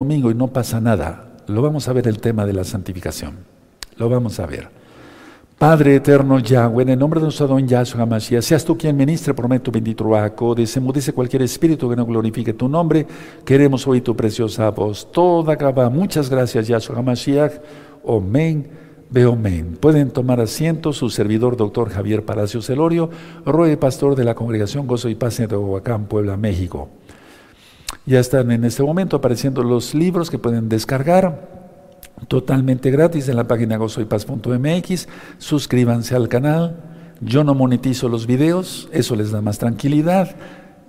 domingo y no pasa nada. Lo vamos a ver el tema de la santificación. Lo vamos a ver. Padre eterno Yahweh, en el nombre de nuestro don Yahshua HaMashiach, seas tú quien ministre, prometo bendito Ruaco, desemudice cualquier espíritu que no glorifique tu nombre. Queremos oír tu preciosa voz. Toda acaba. Muchas gracias, Yahshua HaMashiach. Amén. Veo amén. Pueden tomar asiento su servidor, doctor Javier Palacios Celorio, roe pastor de la Congregación Gozo y Paz en Teotihuacán, Puebla, México. Ya están en este momento apareciendo los libros que pueden descargar totalmente gratis en la página gozoypaz.mx. Suscríbanse al canal. Yo no monetizo los videos, eso les da más tranquilidad.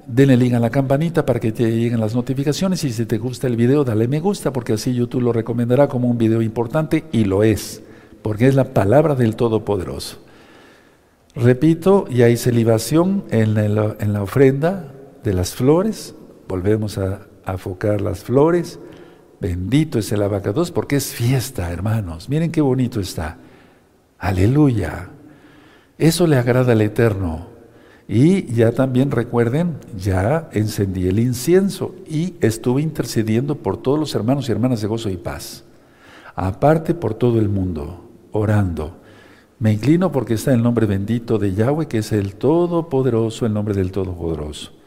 Denle link a la campanita para que te lleguen las notificaciones y si te gusta el video, dale me gusta porque así YouTube lo recomendará como un video importante y lo es, porque es la palabra del Todopoderoso. Repito, y hay celibación en la ofrenda de las flores, volvemos a, a focar las flores Bendito es el abacados porque es fiesta, hermanos. Miren qué bonito está. Aleluya. Eso le agrada al Eterno. Y ya también recuerden, ya encendí el incienso y estuve intercediendo por todos los hermanos y hermanas de gozo y paz. Aparte por todo el mundo, orando. Me inclino porque está el nombre bendito de Yahweh, que es el Todopoderoso, el nombre del Todopoderoso.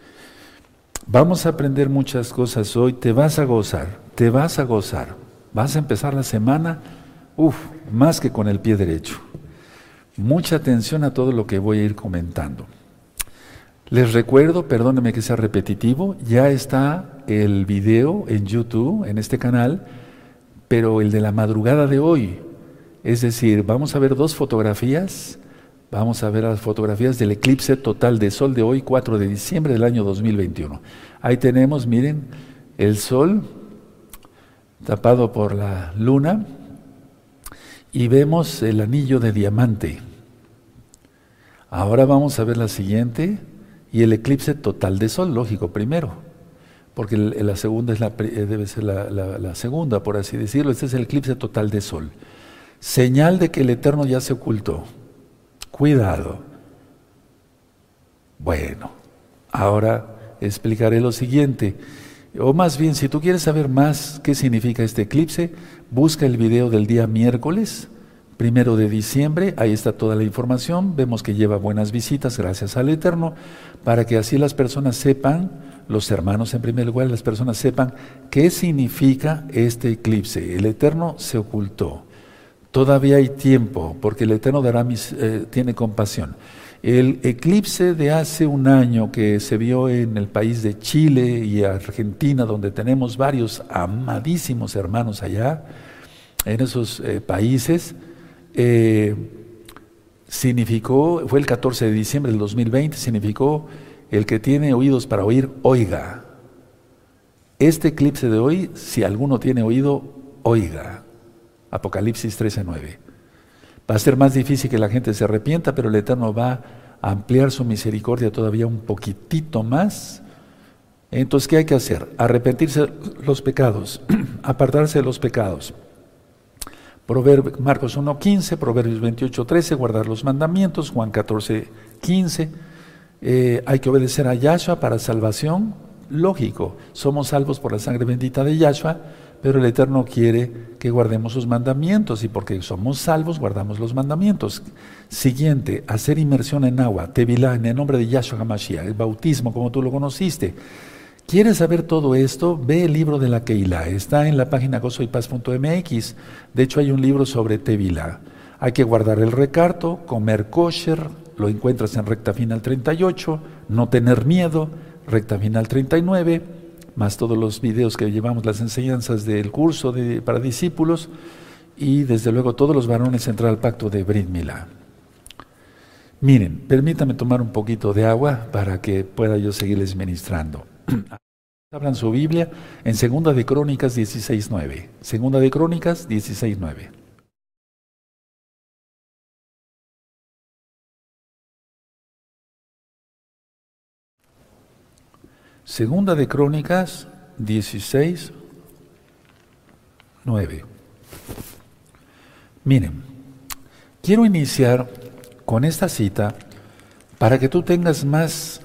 Vamos a aprender muchas cosas hoy, te vas a gozar, te vas a gozar. Vas a empezar la semana, uff, más que con el pie derecho. Mucha atención a todo lo que voy a ir comentando. Les recuerdo, perdónenme que sea repetitivo, ya está el video en YouTube, en este canal, pero el de la madrugada de hoy. Es decir, vamos a ver dos fotografías Vamos a ver las fotografías del eclipse total de sol de hoy, 4 de diciembre del año 2021. Ahí tenemos, miren, el sol tapado por la luna y vemos el anillo de diamante. Ahora vamos a ver la siguiente y el eclipse total de sol, lógico, primero, porque la segunda es eh, debe ser la, la segunda, por así decirlo. Este es el eclipse total de sol. Señal de que el Eterno ya se ocultó. Cuidado. Bueno, ahora explicaré lo siguiente. O más bien, si tú quieres saber más qué significa este eclipse, busca el video del día miércoles, primero de diciembre, ahí está toda la información, vemos que lleva buenas visitas, gracias al Eterno, para que así las personas sepan, los hermanos en primer lugar, las personas sepan qué significa este eclipse. El Eterno se ocultó. Todavía hay tiempo, porque el Eterno dará mis, eh, tiene compasión. El eclipse de hace un año que se vio en el país de Chile y Argentina, donde tenemos varios amadísimos hermanos allá, en esos eh, países, eh, significó, fue el 14 de diciembre del 2020, significó el que tiene oídos para oír, oiga. Este eclipse de hoy, si alguno tiene oído, oiga. Apocalipsis 13:9. Va a ser más difícil que la gente se arrepienta, pero el Eterno va a ampliar su misericordia todavía un poquitito más. Entonces, ¿qué hay que hacer? Arrepentirse los pecados, apartarse de los pecados. Proverbios, Marcos 1.15, Proverbios 28.13, guardar los mandamientos, Juan 14.15. Eh, hay que obedecer a Yahshua para salvación. Lógico, somos salvos por la sangre bendita de Yahshua, pero el Eterno quiere que guardemos sus mandamientos y porque somos salvos guardamos los mandamientos. Siguiente, hacer inmersión en agua, tevilá, en el nombre de Yahshua HaMashiach, el bautismo como tú lo conociste. ¿Quieres saber todo esto? Ve el libro de la Keilah, está en la página gozoypaz.mx. De hecho hay un libro sobre tevilá. Hay que guardar el recarto, comer kosher, lo encuentras en recta final 38, no tener miedo, recta final 39 más todos los videos que llevamos, las enseñanzas del curso para discípulos y desde luego todos los varones entrar al pacto de Brit. Miren, permítame tomar un poquito de agua para que pueda yo seguirles ministrando. Hablan su Biblia en Segunda de Crónicas 16.9. Segunda de Crónicas 16.9. Segunda de Crónicas 16, 9. Miren, quiero iniciar con esta cita para que tú tengas más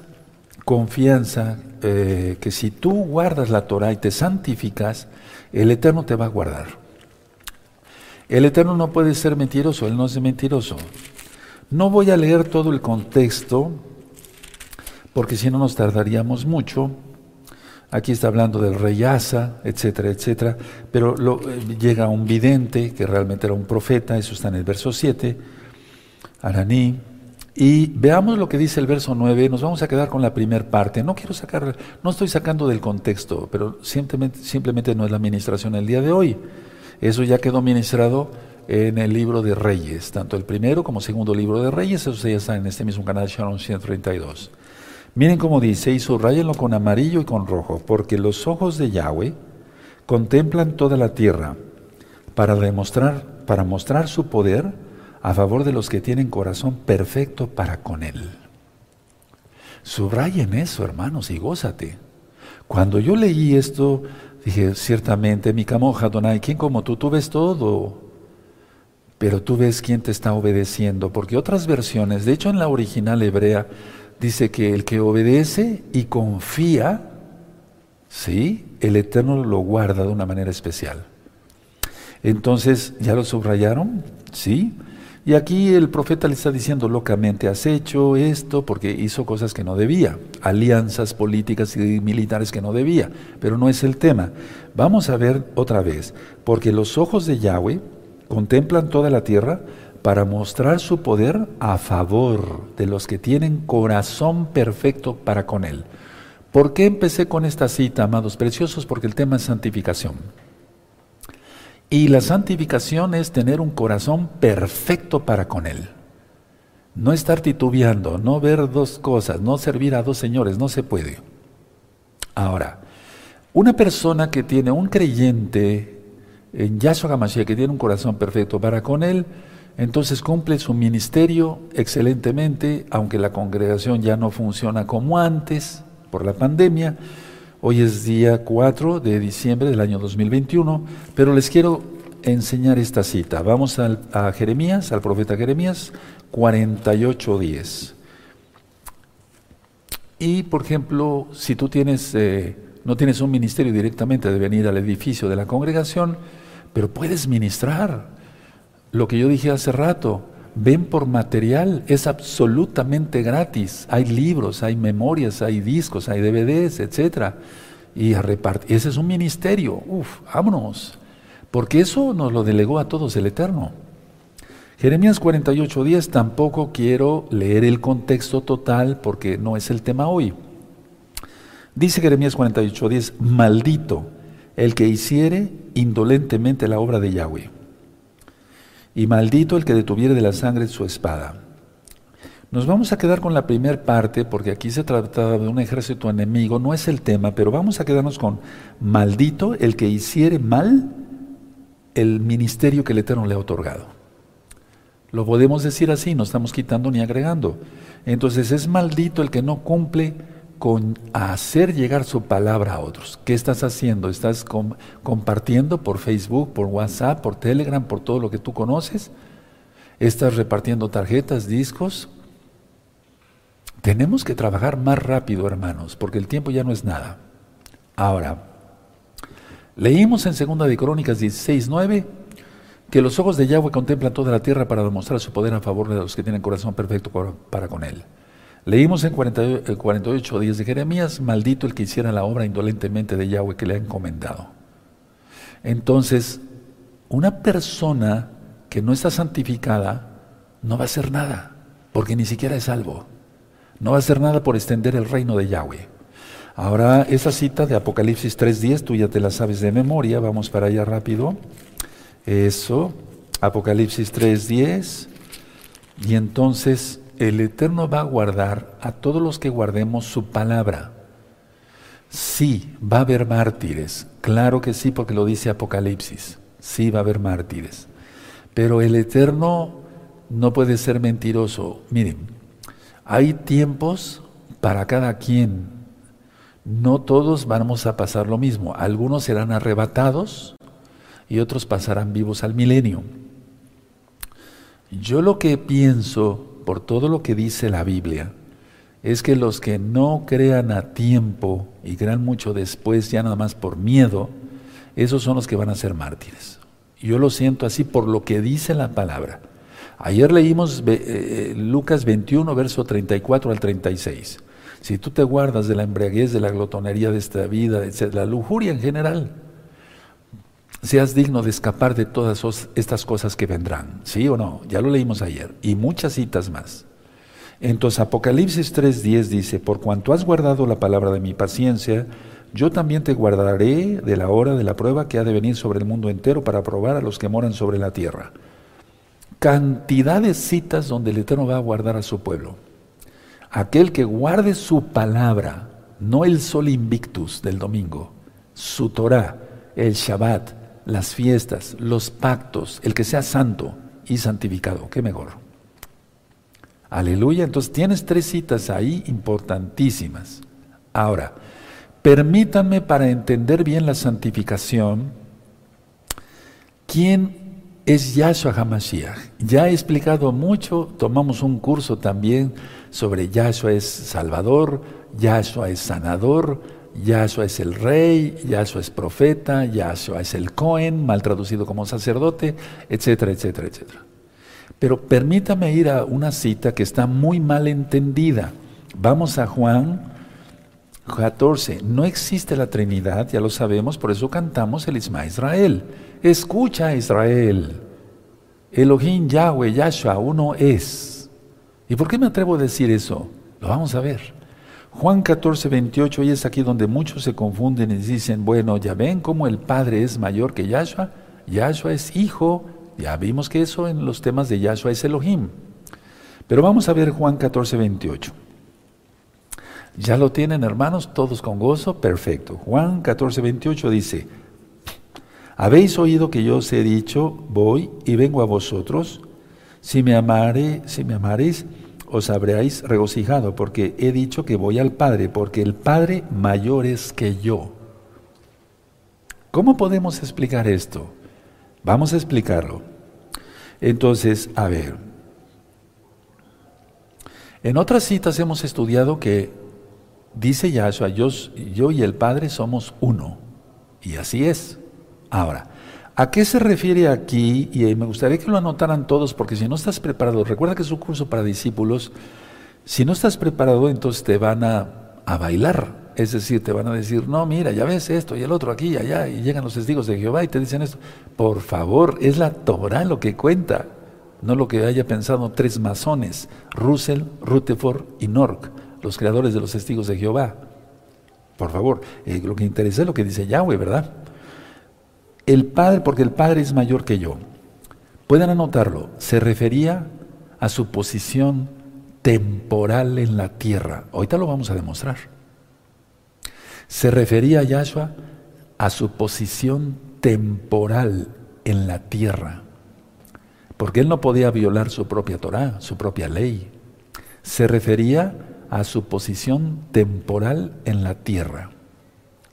confianza eh, que si tú guardas la Torah y te santificas, el Eterno te va a guardar. El Eterno no puede ser mentiroso, Él no es mentiroso. No voy a leer todo el contexto, porque si no nos tardaríamos mucho. Aquí está hablando del rey Asa, etcétera, etcétera. Pero eh, llega un vidente, que realmente era un profeta, eso está en el verso 7, Araní. Y veamos lo que dice el verso 9, nos vamos a quedar con la primera parte. No quiero sacar, no estoy sacando del contexto, pero simplemente, simplemente no es la administración el día de hoy. Eso ya quedó ministrado en el libro de Reyes, tanto el primero como segundo libro de Reyes, eso ya está en este mismo canal Sharon 132. Miren cómo dice, y subrayenlo con amarillo y con rojo, porque los ojos de Yahweh contemplan toda la tierra para demostrar, para mostrar su poder a favor de los que tienen corazón perfecto para con Él. Subrayen eso, hermanos, y gózate. Cuando yo leí esto, dije, ciertamente, mi camoja, Donai, ¿quién como tú? Tú ves todo, pero tú ves quién te está obedeciendo, porque otras versiones, de hecho en la original hebrea, dice que el que obedece y confía, ¿sí? El Eterno lo guarda de una manera especial. Entonces, ¿ya lo subrayaron? ¿Sí? Y aquí el profeta le está diciendo locamente, has hecho esto porque hizo cosas que no debía, alianzas políticas y militares que no debía, pero no es el tema. Vamos a ver otra vez, porque los ojos de Yahweh contemplan toda la tierra, para mostrar su poder a favor de los que tienen corazón perfecto para con Él. ¿Por qué empecé con esta cita, amados preciosos? Porque el tema es santificación. Y la santificación es tener un corazón perfecto para con Él. No estar titubeando, no ver dos cosas, no servir a dos señores, no se puede. Ahora, una persona que tiene un creyente en Yahshua HaMashiach, que tiene un corazón perfecto para con Él, entonces cumple su ministerio excelentemente, aunque la congregación ya no funciona como antes por la pandemia. Hoy es día 4 de diciembre del año 2021, pero les quiero enseñar esta cita. Vamos a Jeremías, al profeta Jeremías, 48.10. Y, por ejemplo, si tú tienes, eh, no tienes un ministerio directamente de venir al edificio de la congregación, pero puedes ministrar lo que yo dije hace rato, ven por material, es absolutamente gratis. Hay libros, hay memorias, hay discos, hay DVDs, etc. Y a repartir. Ese es un ministerio. Uf, vámonos. Porque eso nos lo delegó a todos el Eterno. Jeremías 48 días, tampoco quiero leer el contexto total porque no es el tema hoy. Dice Jeremías 48 días, maldito el que hiciere indolentemente la obra de Yahweh y maldito el que detuviere de la sangre su espada. Nos vamos a quedar con la primera parte, porque aquí se trata de un ejército enemigo, no es el tema, pero vamos a quedarnos con maldito el que hiciere mal el ministerio que el Eterno le ha otorgado. Lo podemos decir así, no estamos quitando ni agregando. Entonces es maldito el que no cumple con hacer llegar su palabra a otros. ¿Qué estás haciendo? ¿Estás compartiendo por Facebook, por WhatsApp, por Telegram, por todo lo que tú conoces? ¿Estás repartiendo tarjetas, discos? Tenemos que trabajar más rápido, hermanos, porque el tiempo ya no es nada. Ahora, leímos en Segunda de Crónicas 16:9 que los ojos de Yahweh contemplan toda la tierra para demostrar su poder a favor de los que tienen corazón perfecto para con él. Leímos en 48 días de Jeremías, maldito el que hiciera la obra indolentemente de Yahweh que le ha encomendado. Entonces, una persona que no está santificada no va a hacer nada, porque ni siquiera es salvo. No va a hacer nada por extender el reino de Yahweh. Ahora, esa cita de Apocalipsis 3.10, tú ya te la sabes de memoria, vamos para allá rápido. Eso, Apocalipsis 3.10. Y entonces el Eterno va a guardar a todos los que guardemos su palabra. Sí, va a haber mártires, claro que sí, porque lo dice Apocalipsis, sí va a haber mártires. Pero el Eterno no puede ser mentiroso. Miren, hay tiempos para cada quien. No todos vamos a pasar lo mismo. Algunos serán arrebatados y otros pasarán vivos al milenio. Yo lo que pienso por todo lo que dice la Biblia, es que los que no crean a tiempo y crean mucho después, ya nada más por miedo, esos son los que van a ser mártires. Yo lo siento así por lo que dice la palabra. Ayer leímos eh, Lucas 21, verso 34 al 36. Si tú te guardas de la embriaguez, de la glotonería de esta vida, de la lujuria en general, seas digno de escapar de todas estas cosas que vendrán. ¿Sí o no? Ya lo leímos ayer. Y muchas citas más. Entonces Apocalipsis 3:10 dice, por cuanto has guardado la palabra de mi paciencia, yo también te guardaré de la hora de la prueba que ha de venir sobre el mundo entero para probar a los que moran sobre la tierra. Cantidad de citas donde el Eterno va a guardar a su pueblo. Aquel que guarde su palabra, no el sol invictus del domingo, su Torah, el Shabbat, las fiestas, los pactos, el que sea santo y santificado, qué mejor. Aleluya, entonces tienes tres citas ahí importantísimas. Ahora, permítanme para entender bien la santificación, ¿quién es Yahshua HaMashiach? Ya he explicado mucho, tomamos un curso también sobre Yahshua es Salvador, Yahshua es Sanador, Yahshua es el rey, Yahshua es profeta, Yahshua es el Cohen, mal traducido como sacerdote, etcétera, etcétera, etcétera. Pero permítame ir a una cita que está muy mal entendida. Vamos a Juan 14. No existe la Trinidad, ya lo sabemos, por eso cantamos el Isma Israel. Escucha Israel. Elohim Yahweh Yahshua uno es. ¿Y por qué me atrevo a decir eso? Lo vamos a ver. Juan 14, 28, y es aquí donde muchos se confunden y dicen, bueno, ya ven cómo el Padre es mayor que Yahshua, Yahshua es hijo, ya vimos que eso en los temas de Yahshua es Elohim. Pero vamos a ver Juan 14, 28. ¿Ya lo tienen hermanos? Todos con gozo, perfecto. Juan 14, 28 dice, habéis oído que yo os he dicho, voy y vengo a vosotros, si me amare, si me amaréis, os habréis regocijado, porque he dicho que voy al Padre, porque el Padre mayor es que yo. ¿Cómo podemos explicar esto? Vamos a explicarlo. Entonces, a ver, en otras citas hemos estudiado que dice Yahshua, yo, yo y el Padre somos uno, y así es. Ahora, ¿A qué se refiere aquí? Y me gustaría que lo anotaran todos, porque si no estás preparado, recuerda que es un curso para discípulos, si no estás preparado, entonces te van a, bailar. Es decir, te van a decir, no, mira, ya ves esto y el otro aquí y allá, y llegan los testigos de Jehová y te dicen esto. Por favor, es la Torah lo que cuenta, no lo que haya pensado tres masones, Russell, Rutherford y Nork, los creadores de los testigos de Jehová. Por favor, eh, lo que interesa es lo que dice Yahweh, ¿verdad? El Padre, porque el Padre es mayor que yo. Pueden anotarlo, se refería a su posición temporal en la tierra. Ahorita lo vamos a demostrar. Se refería a Yahshua a su posición temporal en la tierra, porque él no podía violar su propia Torah, su propia ley. Se refería a su posición temporal en la tierra.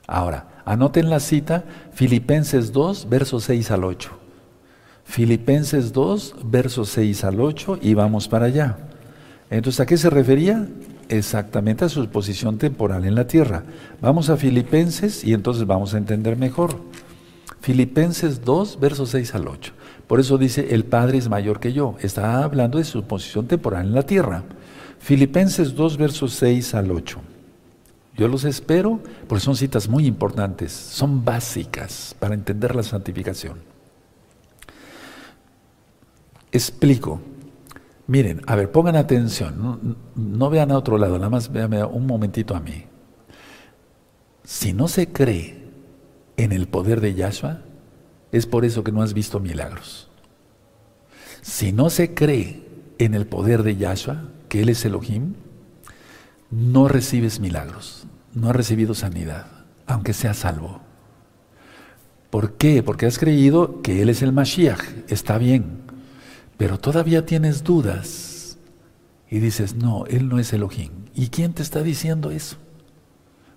Ahora, Anoten la cita, Filipenses 2, versos 6 al 8. Filipenses 2, versos 6 al 8, y vamos para allá. Entonces, ¿a qué se refería? Exactamente a su posición temporal en la tierra. Vamos a Filipenses y entonces vamos a entender mejor. Filipenses 2, versos 6 al 8. Por eso dice, el Padre es mayor que yo. Está hablando de su posición temporal en la tierra. Filipenses 2, versos 6 al 8. Yo los espero porque son citas muy importantes, son básicas para entender la santificación. Explico. Miren, a ver, pongan atención, no, vean a otro lado, nada más véanme un momentito a mí. Si no se cree en el poder de Yahshua, es por eso que no has visto milagros. Si no se cree en el poder de Yahshua, que Él es Elohim, no recibes milagros, no has recibido sanidad, aunque seas salvo. ¿Por qué? Porque has creído que Él es el Mashiach, está bien, pero todavía tienes dudas y dices, no, Él no es Elohim. ¿Y quién te está diciendo eso?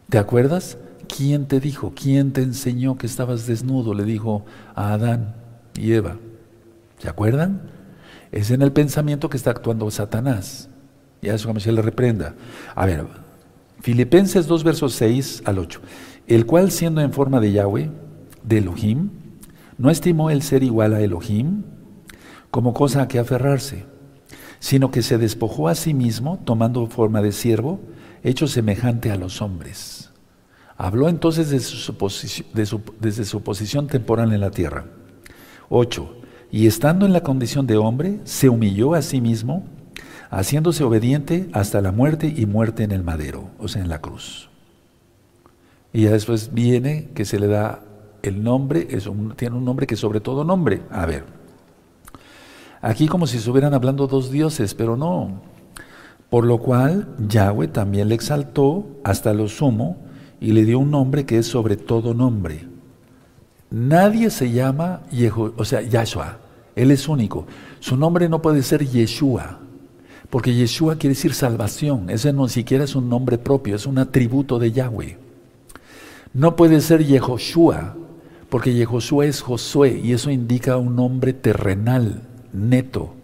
¿Te acuerdas? ¿Quién te dijo? ¿Quién te enseñó que estabas desnudo? Le dijo a Adán y Eva. ¿Se acuerdan? Es en el pensamiento que está actuando Satanás. Yahshua Mashiach le reprenda. A ver, Filipenses 2, versos 6 al 8. El cual siendo en forma de Yahweh, de Elohim, no estimó el ser igual a Elohim como cosa a que aferrarse, sino que se despojó a sí mismo, tomando forma de siervo, hecho semejante a los hombres. Habló entonces de su desde su posición temporal en la tierra. 8. Y estando en la condición de hombre, se humilló a sí mismo, haciéndose obediente hasta la muerte y muerte en el madero, o sea, en la cruz. Y ya después viene que se le da el nombre, es tiene un nombre que sobre todo nombre. A ver, aquí como si estuvieran hablando dos dioses, pero no. Por lo cual Yahweh también le exaltó hasta lo sumo y le dio un nombre que es sobre todo nombre. Nadie se llama o sea, Yahshua. Él es único. Su nombre no puede ser Yeshua, porque Yeshua quiere decir salvación. Ese no siquiera es un nombre propio, es un atributo de Yahweh. No puede ser Yehoshua, porque Yehoshua es Josué y eso indica un nombre terrenal, neto.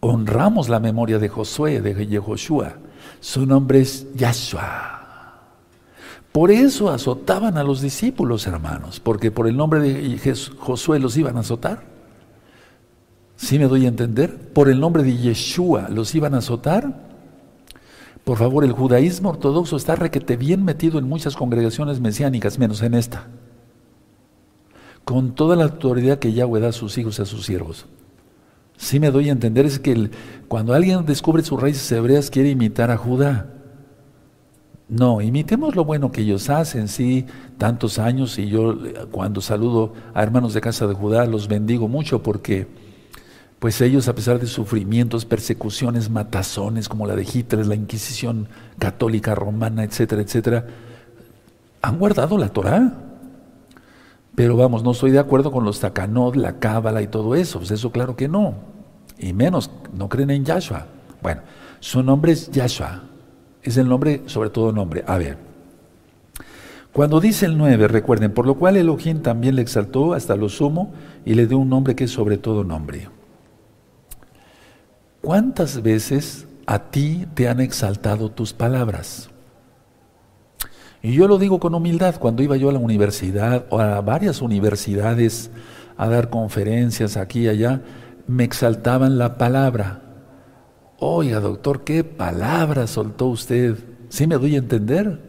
Honramos la memoria de Josué, de Yehoshua. Su nombre es Yahshua. Por eso azotaban a los discípulos, hermanos, porque por el nombre de Josué los iban a azotar. ¿Sí me doy a entender? Por el nombre de Yeshua los iban a azotar. Por favor, el judaísmo ortodoxo está requete bien metido en muchas congregaciones mesiánicas, menos en esta. Con toda la autoridad que Yahweh da a sus hijos y a sus siervos. Sí me doy a entender, es que cuando alguien descubre sus raíces hebreas quiere imitar a Judá. No, imitemos lo bueno que ellos hacen, sí, tantos años y yo cuando saludo a hermanos de casa de Judá los bendigo mucho porque pues ellos a pesar de sufrimientos, persecuciones, matazones como la de Hitler, la Inquisición católica romana, etcétera, etcétera, han guardado la Torá. Pero vamos, no estoy de acuerdo con los takanot, la cábala y todo eso, pues eso claro que no. Y menos, no creen en Yahshua. Bueno, su nombre es Yahshua, es el nombre, sobre todo nombre. A ver, cuando dice el 9, recuerden, por lo cual Elohim también le exaltó hasta lo sumo y le dio un nombre que es sobre todo nombre. ¿Cuántas veces a ti te han exaltado tus palabras? Y yo lo digo con humildad, cuando iba yo a la universidad o a varias universidades a dar conferencias aquí y allá, me exaltaban la palabra. Oiga, doctor, ¿qué palabra soltó usted? ¿Sí me doy a entender?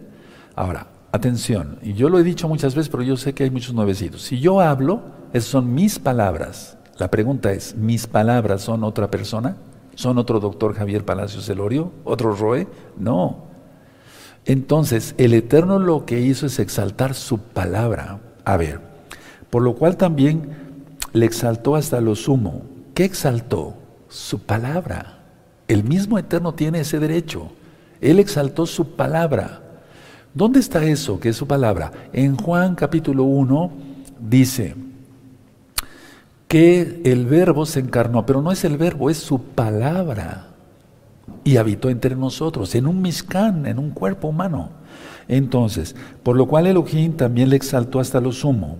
Ahora, atención, y yo lo he dicho muchas veces, pero yo sé que hay muchos nuevecitos. Si yo hablo, esas son mis palabras. La pregunta es, ¿mis palabras son otra persona? ¿Son otro doctor Javier Palacios Elorio? ¿Otro Roe? No. Entonces, el Eterno lo que hizo es exaltar su palabra. A ver, por lo cual también le exaltó hasta lo sumo. ¿Qué exaltó? Su palabra. El mismo Eterno tiene ese derecho. Él exaltó su palabra. ¿Dónde está eso que es su palabra? En Juan capítulo 1 dice que el verbo se encarnó, pero no es el verbo, es su palabra. Y habitó entre nosotros, en un miscán, en un cuerpo humano. Entonces, por lo cual Elohim también le exaltó hasta lo sumo.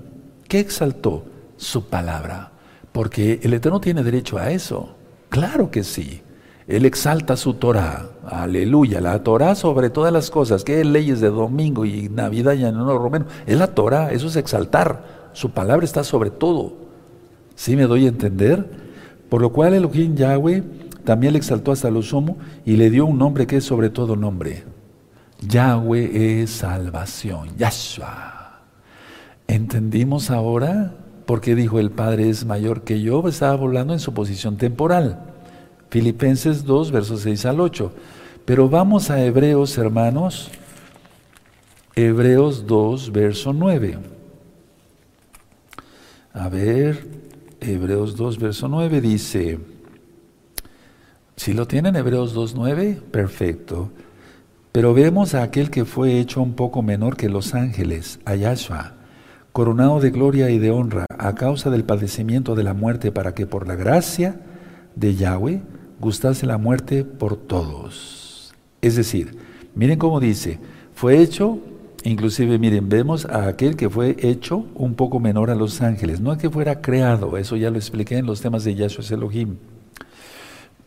¿Qué exaltó? Su palabra. Porque el Eterno tiene derecho a eso. Claro que sí. Él exalta su Torah, aleluya, la Torah sobre todas las cosas, que es leyes de domingo y Navidad y Año Nuevo Romano, es la Torah, eso es exaltar, su palabra está sobre todo. ¿Sí me doy a entender? Por lo cual Elohim Yahweh también le exaltó hasta lo sumo y le dio un nombre que es sobre todo nombre. Yahweh es salvación, Yahshua. ¿Entendimos ahora por qué dijo el Padre es mayor que yo? Estaba hablando en su posición temporal. Filipenses 2, versos 6 al 8. Pero vamos a Hebreos, hermanos. Hebreos 2, verso 9. A ver, Hebreos 2, verso 9 dice, si lo tienen Hebreos 2, 9, perfecto. Pero vemos a aquel que fue hecho un poco menor que los ángeles, a Yahshua, coronado de gloria y de honra a causa del padecimiento de la muerte, para que por la gracia de Yahweh gustase la muerte por todos. Es decir, miren cómo dice, fue hecho, inclusive miren, vemos a aquel que fue hecho un poco menor a los ángeles, no a que fuera creado, eso ya lo expliqué en los temas de Yahshua Elohim.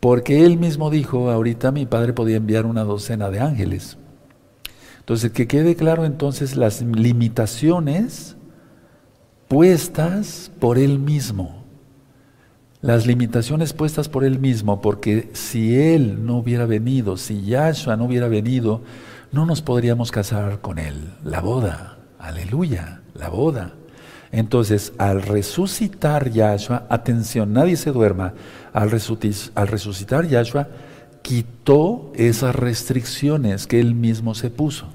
Porque él mismo dijo, ahorita mi padre podía enviar una docena de ángeles. Entonces, que quede claro entonces las limitaciones puestas por él mismo. Las limitaciones puestas por él mismo, porque si él no hubiera venido, si Yahshua no hubiera venido, no nos podríamos casar con él. La boda, aleluya, la boda. Entonces, al resucitar Yahshua, atención, nadie se duerma, al, resucitar Yahshua, quitó esas restricciones que él mismo se puso.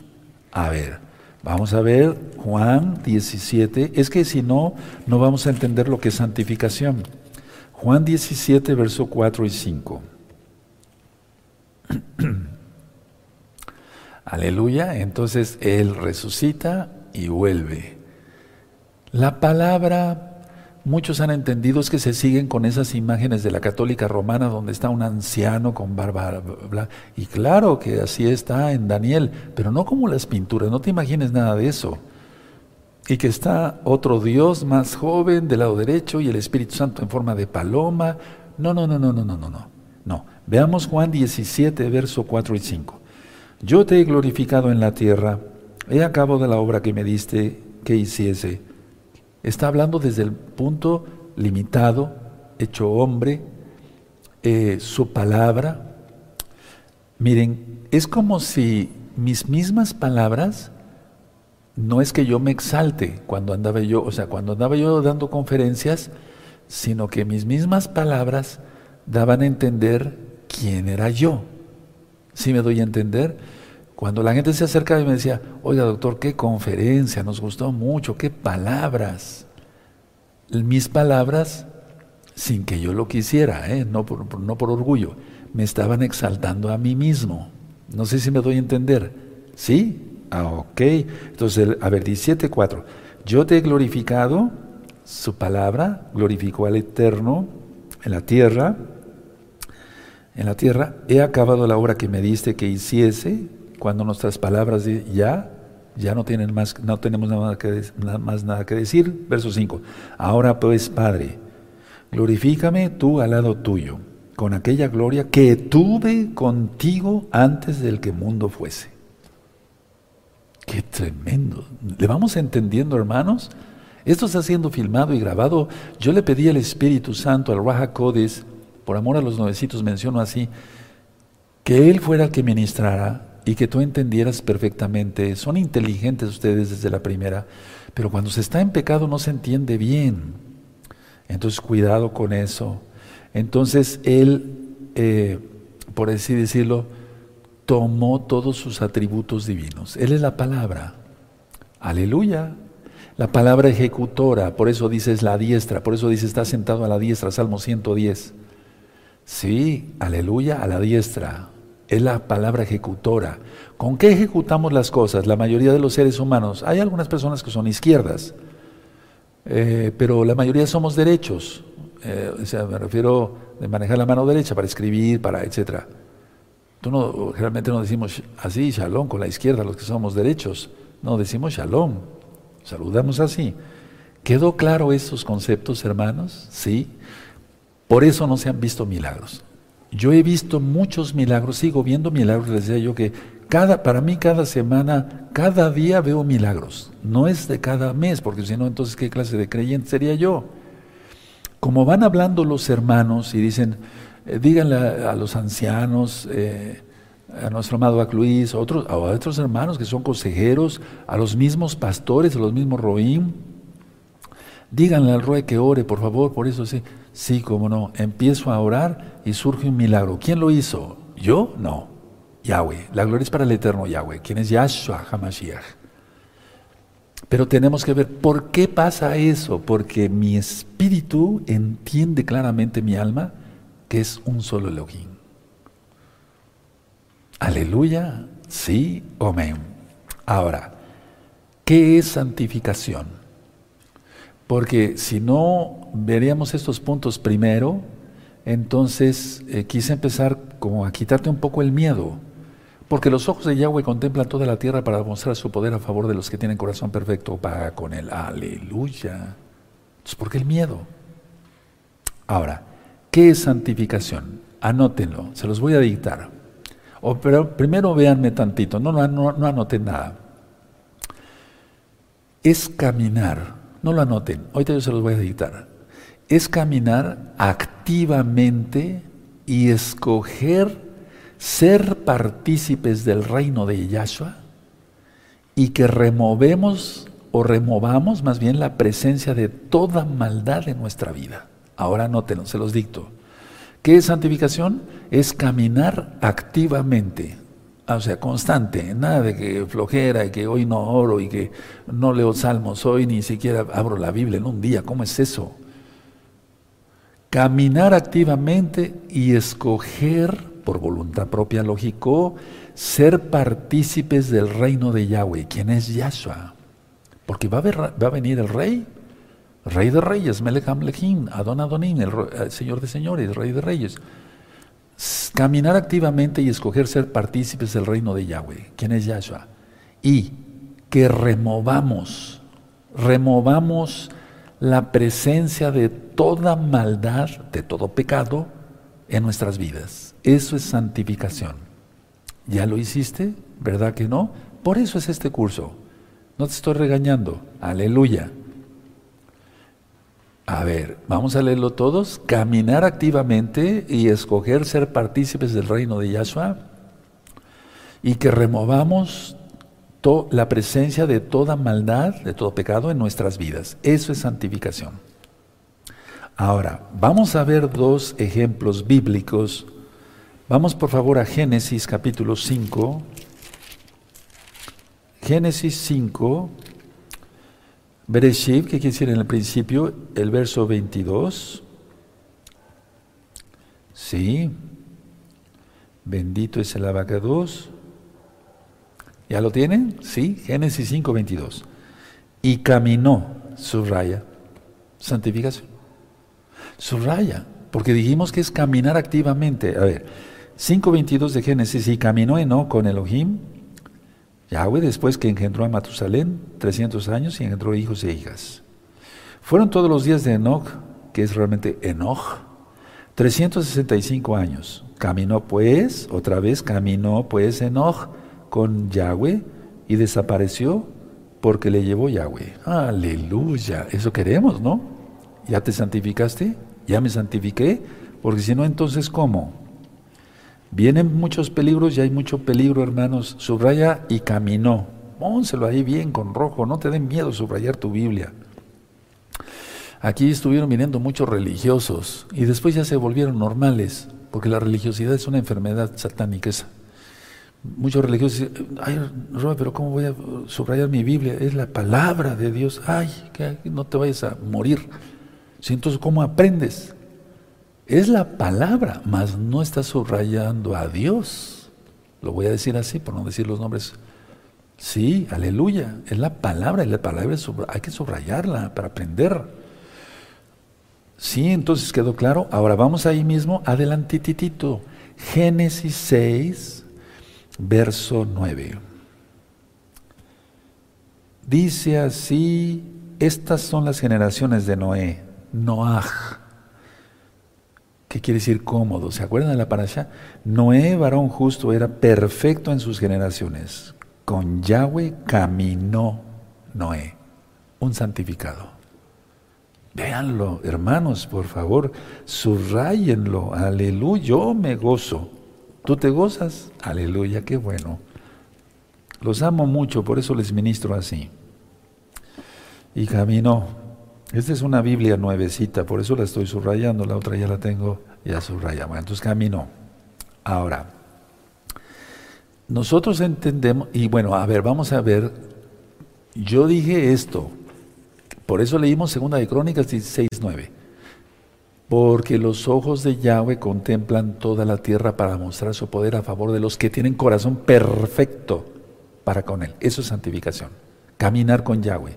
A ver, vamos a ver Juan 17, es que si no, no vamos a entender lo que es santificación. Juan 17, verso 4 y 5. Aleluya, entonces Él resucita y vuelve. La palabra, muchos han entendido es que se siguen con esas imágenes de la católica romana donde está un anciano con barba Y claro que así está en Daniel, pero no como las pinturas, no te imagines nada de eso. Y que está otro Dios más joven del lado derecho y el Espíritu Santo en forma de paloma. No, no, no, no, no, no, no, no. No. Veamos Juan 17, verso 4 y 5. Yo te he glorificado en la tierra, he acabado de la obra que me diste que hiciese Está hablando desde el punto limitado, hecho hombre, eh, su palabra. Miren, es como si mis mismas palabras, no es que yo me exalte cuando andaba yo, o sea, cuando andaba yo dando conferencias, sino que mis mismas palabras daban a entender quién era yo. ¿Sí me doy a entender? Cuando la gente se acercaba y me decía, oiga doctor, qué conferencia, nos gustó mucho, qué palabras. Mis palabras, sin que yo lo quisiera, ¿eh? no, por, no por orgullo, me estaban exaltando a mí mismo. No sé si me doy a entender. ¿Sí? Ah, ok. Entonces, a ver, 17.4. Yo te he glorificado, su palabra glorificó al Eterno en la tierra. En la tierra he acabado la obra que me diste que hiciese cuando nuestras palabras ya, ya no, tienen más, no tenemos nada que, más nada que decir. Verso 5. Ahora pues, Padre, glorifícame tú al lado tuyo, con aquella gloria que tuve contigo antes del que mundo fuese. Qué tremendo. ¿Le vamos entendiendo, hermanos? Esto está siendo filmado y grabado. Yo le pedí al Espíritu Santo, al Raja Codes, por amor a los nuevecitos menciono así, que Él fuera el que ministrara y que tú entendieras perfectamente. Son inteligentes ustedes desde la primera, pero cuando se está en pecado no se entiende bien. Entonces cuidado con eso. Entonces Él, eh, por así decirlo, tomó todos sus atributos divinos. Él es la palabra. Aleluya. La palabra ejecutora, por eso dices la diestra, por eso dice está sentado a la diestra, Salmo 110. Sí, aleluya, a la diestra es la palabra ejecutora. ¿Con qué ejecutamos las cosas? La mayoría de los seres humanos. Hay algunas personas que son izquierdas, eh, pero la mayoría somos derechos. Eh, me refiero de manejar la mano derecha para escribir, para etcétera. Tú no, generalmente no decimos así, shalom, con la izquierda, los que somos derechos. No, decimos shalom. Saludamos así. ¿Quedó claro esos conceptos, hermanos? Sí. Por eso no se han visto milagros. Yo he visto muchos milagros, sigo viendo milagros, les decía yo que cada, para mí cada semana, cada día veo milagros. No es de cada mes, porque si no, entonces ¿qué clase de creyente sería yo? Como van hablando los hermanos y dicen, eh, díganle a, los ancianos, eh, a nuestro amado Acluís, a otros, a otros hermanos que son consejeros, a los mismos pastores, a los mismos roim, díganle al roe que ore, por favor, por eso sí. Sí, como no. Empiezo a orar y surge un milagro. ¿Quién lo hizo? ¿Yo? No. Yahweh. La gloria es para el eterno Yahweh, quien es Yahshua HaMashiach. Pero tenemos que ver por qué pasa eso. Porque mi espíritu entiende claramente mi alma que es un solo Elohim. Aleluya. Sí, amén. Ahora, ¿qué es santificación? Porque si no veríamos estos puntos primero, entonces eh, quise empezar como a quitarte un poco el miedo. Porque los ojos de Yahweh contemplan toda la tierra para demostrar su poder a favor de los que tienen corazón perfecto para con él. Aleluya. Entonces, ¿por qué el miedo? Ahora, ¿qué es santificación? Anótenlo, se los voy a dictar. O, pero primero véanme tantito, no, no, no anoten nada. Es caminar, no lo anoten, ahorita yo se los voy a dictar. Es caminar activamente y escoger ser partícipes del reino de Yahshua y que removemos o removamos más bien la presencia de toda maldad en nuestra vida. Ahora nótenlo, se los dicto. ¿Qué es santificación? Es caminar activamente, o sea, constante, nada de que flojera y que hoy no oro y que no leo salmos hoy, ni siquiera abro la Biblia en un día, ¿cómo es eso? Caminar activamente y escoger por voluntad propia, lógico, ser partícipes del reino de Yahweh. ¿Quién es Yahshua? Porque va a, venir el rey, rey de reyes, Melech Amlechim, Adon Adonim, el, señor de señores, rey de reyes. Caminar activamente y escoger ser partícipes del reino de Yahweh. ¿Quién es Yahshua? Y que removamos, removamos la presencia de toda maldad, de todo pecado en nuestras vidas. Eso es santificación. ¿Ya lo hiciste? ¿Verdad que no? Por eso es este curso. No te estoy regañando. Aleluya. A ver, vamos a leerlo todos. Caminar activamente y escoger ser partícipes del reino de Yahshua y que removamos la presencia de toda maldad, de todo pecado en nuestras vidas. Eso es santificación. Ahora, vamos a ver dos ejemplos bíblicos Vamos por favor a Génesis capítulo 5. Génesis 5, Bereshit, que decir en el principio, el verso 22. Sí. Bendito es el abacados. ¿Ya lo tienen? Sí. Génesis 5, 22. Y caminó, subraya, santificación. Subraya, porque dijimos que es caminar activamente. A ver. 5.22 de Génesis, y caminó Enoch con Elohim, Yahweh, después que engendró a Matusalén, 300 años, y engendró hijos e hijas. Fueron todos los días de Enoch, que es realmente Enoch, 365 años. Caminó pues, otra vez caminó pues Enoch con Yahweh y desapareció porque le llevó Yahweh. Aleluya, eso queremos, ¿no? ¿Ya te santificaste? ¿Ya me santifiqué? Porque si no, entonces ¿cómo? Vienen muchos peligros y hay mucho peligro, hermanos. Subraya y caminó. Pónselo ahí bien con rojo. No te den miedo subrayar tu Biblia. Aquí estuvieron viniendo muchos religiosos y después ya se volvieron normales, porque la religiosidad es una enfermedad satánica. Muchos religiosos dicen, ay, Robert, pero ¿cómo voy a subrayar mi Biblia? Es la palabra de Dios. Ay, que no te vayas a morir. entonces, ¿cómo aprendes? Es la palabra, mas no está subrayando a Dios. Lo voy a decir así, por no decir los nombres. Sí, aleluya. Es la palabra, y la palabra hay que subrayarla para aprender. Sí, entonces quedó claro. Ahora vamos ahí mismo, adelantititito. Génesis 6, verso 9. Dice así, estas son las generaciones de Noé, Noaj ¿Qué quiere decir cómodo? ¿Se acuerdan de la parasha? Noé, varón justo, era perfecto en sus generaciones. Con Yahweh caminó Noé, un santificado. Véanlo, hermanos, por favor, subrayenlo. Aleluya, yo me gozo. ¿Tú te gozas? Aleluya, qué bueno. Los amo mucho, por eso les ministro así. Y caminó esta es una Biblia nuevecita, por eso la estoy subrayando, la otra ya la tengo ya subrayada. entonces camino. Ahora, nosotros entendemos, y bueno, a ver, vamos a ver, yo dije esto, por eso leímos Segunda de Crónicas 16, 9. Porque los ojos de Yahweh contemplan toda la tierra para mostrar su poder a favor de los que tienen corazón perfecto para con Él. Eso es santificación. Caminar con Yahweh.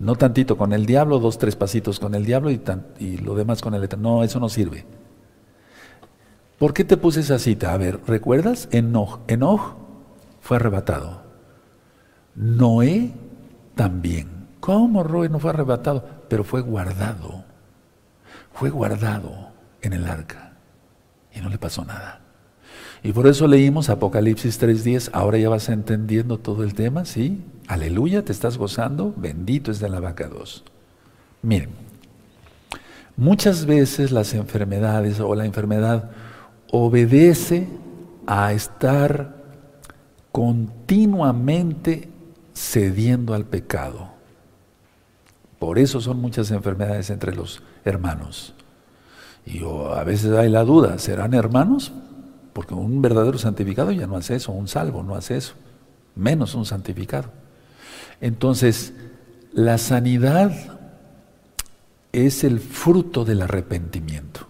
No tantito con el diablo, dos, tres pasitos con el diablo y, y lo demás con el eterno. No, eso no sirve. ¿Por qué te puse esa cita? A ver, ¿recuerdas? Enoch. Enoch fue arrebatado. Noé también. ¿Cómo Noé no fue arrebatado? Pero fue guardado. Fue guardado en el arca. Y no le pasó nada. Y por eso leímos Apocalipsis 3.10, ahora ya vas entendiendo todo el tema, ¿sí? Aleluya, te estás gozando, bendito es de la vaca 2. Miren, muchas veces las enfermedades o la enfermedad obedece a estar continuamente cediendo al pecado. Por eso son muchas enfermedades entre los hermanos. Y a veces hay la duda, ¿serán hermanos? Porque un verdadero santificado ya no hace eso, un salvo no hace eso, menos un santificado. Entonces, la sanidad es el fruto del arrepentimiento.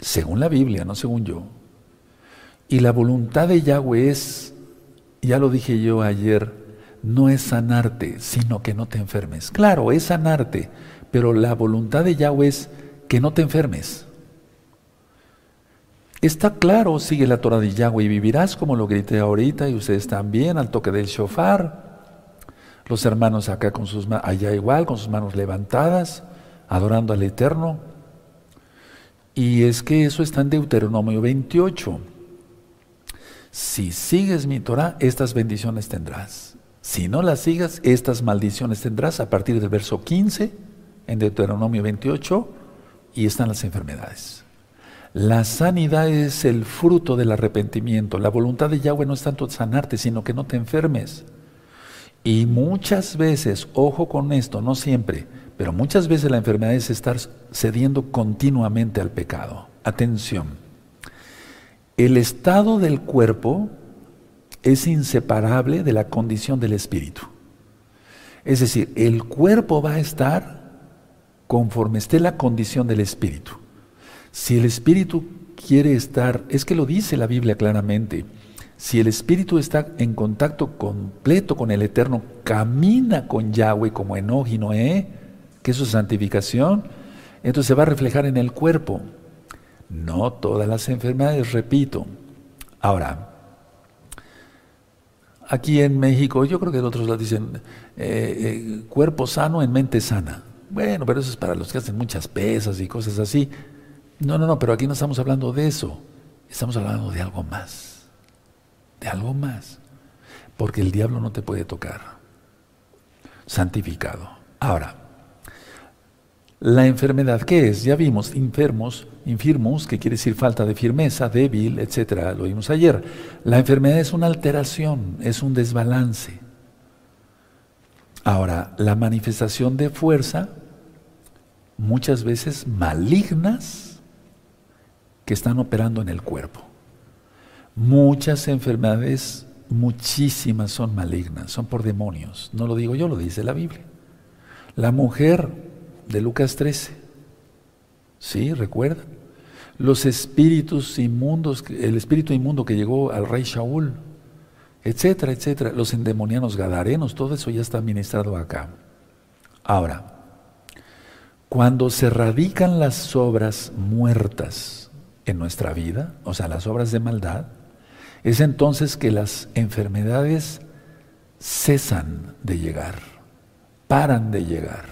Según la Biblia, no según yo. Y la voluntad de Yahweh es, ya lo dije yo ayer, no es sanarte, sino que no te enfermes. Claro, es sanarte, pero la voluntad de Yahweh es que no te enfermes. Está claro, sigue la Torah de Yahweh y vivirás como lo grité ahorita y ustedes también al toque del shofar. Los hermanos acá con sus allá igual, con sus manos levantadas, adorando al Eterno. Y es que eso está en Deuteronomio 28. Si sigues mi Torah, estas bendiciones tendrás. Si no las sigas, estas maldiciones tendrás a partir del verso 15 en Deuteronomio 28 y están las enfermedades. La sanidad es el fruto del arrepentimiento. La voluntad de Yahweh no es tanto sanarte, sino que no te enfermes. Y muchas veces, ojo con esto, no siempre, pero muchas veces la enfermedad es estar cediendo continuamente al pecado. Atención, el estado del cuerpo es inseparable de la condición del espíritu. Es decir, el cuerpo va a estar conforme esté la condición del espíritu. Si el espíritu quiere estar, es que lo dice la Biblia claramente, si el espíritu está en contacto completo con el Eterno, camina con Yahweh como Enoch y Noé, que es su santificación, entonces se va a reflejar en el cuerpo. No todas las enfermedades, repito. Ahora, aquí en México, yo creo que otros lados dicen eh, eh, cuerpo sano en mente sana. Bueno, pero eso es para los que hacen muchas pesas y cosas así. No, no, no, pero aquí no estamos hablando de eso. Estamos hablando de algo más. De algo más. Porque el diablo no te puede tocar. Santificado. Ahora, la enfermedad, ¿qué es? Ya vimos, enfermos, infirmus, que quiere decir falta de firmeza, débil, etcétera, lo vimos ayer. La enfermedad es una alteración, es un desbalance. Ahora, la manifestación de fuerza, muchas veces malignas, que están operando en el cuerpo. Muchas enfermedades, muchísimas son malignas, son por demonios. No lo digo yo, lo dice la Biblia. La mujer de Lucas 13, ¿sí? ¿Recuerdan? Los espíritus inmundos, el espíritu inmundo que llegó al rey Shaul, etcétera, etcétera. Los endemonianos gadarenos, todo eso ya está administrado acá. Ahora, cuando se radican las obras muertas en nuestra vida, o sea, las obras de maldad, es entonces que las enfermedades cesan de llegar, paran de llegar.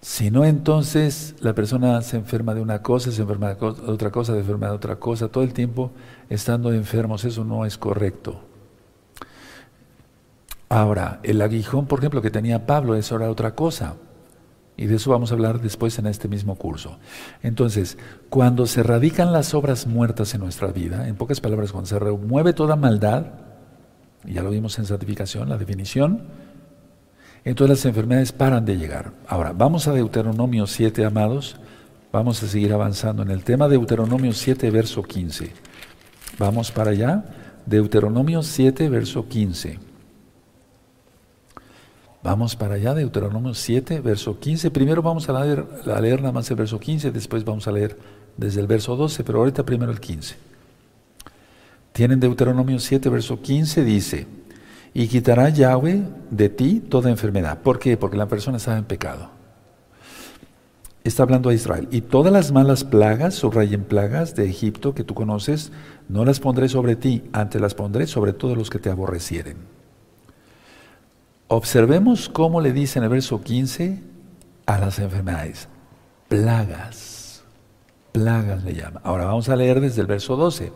Si no, entonces la persona se enferma de una cosa, se enferma de otra cosa, se enferma de otra cosa, todo el tiempo estando enfermos, eso no es correcto. Ahora, el aguijón, por ejemplo, que tenía Pablo, eso era otra cosa. Y de eso vamos a hablar después en este mismo curso. Entonces, cuando se radican las obras muertas en nuestra vida, en pocas palabras, cuando se remueve toda maldad, ya lo vimos en santificación, la definición, entonces las enfermedades paran de llegar. Ahora, vamos a Deuteronomio 7, amados. Vamos a seguir avanzando en el tema. Deuteronomio 7, verso 15. Vamos para allá. Deuteronomio 7, verso 15. Vamos para allá, Deuteronomio 7, verso 15. Primero vamos a leer, a leer nada más el verso 15, después vamos a leer desde el verso 12, pero ahorita primero el 15. Tienen Deuteronomio 7, verso 15, dice, y quitará Yahweh de ti toda enfermedad. ¿Por qué? Porque la persona está en pecado. Está hablando a Israel. Y todas las malas plagas, subrayen plagas de Egipto que tú conoces, no las pondré sobre ti, antes las pondré sobre todos los que te aborrecieren. Observemos cómo le dice en el verso 15 a las enfermedades. Plagas. plagas le llama. Ahora vamos a leer desde el verso 12.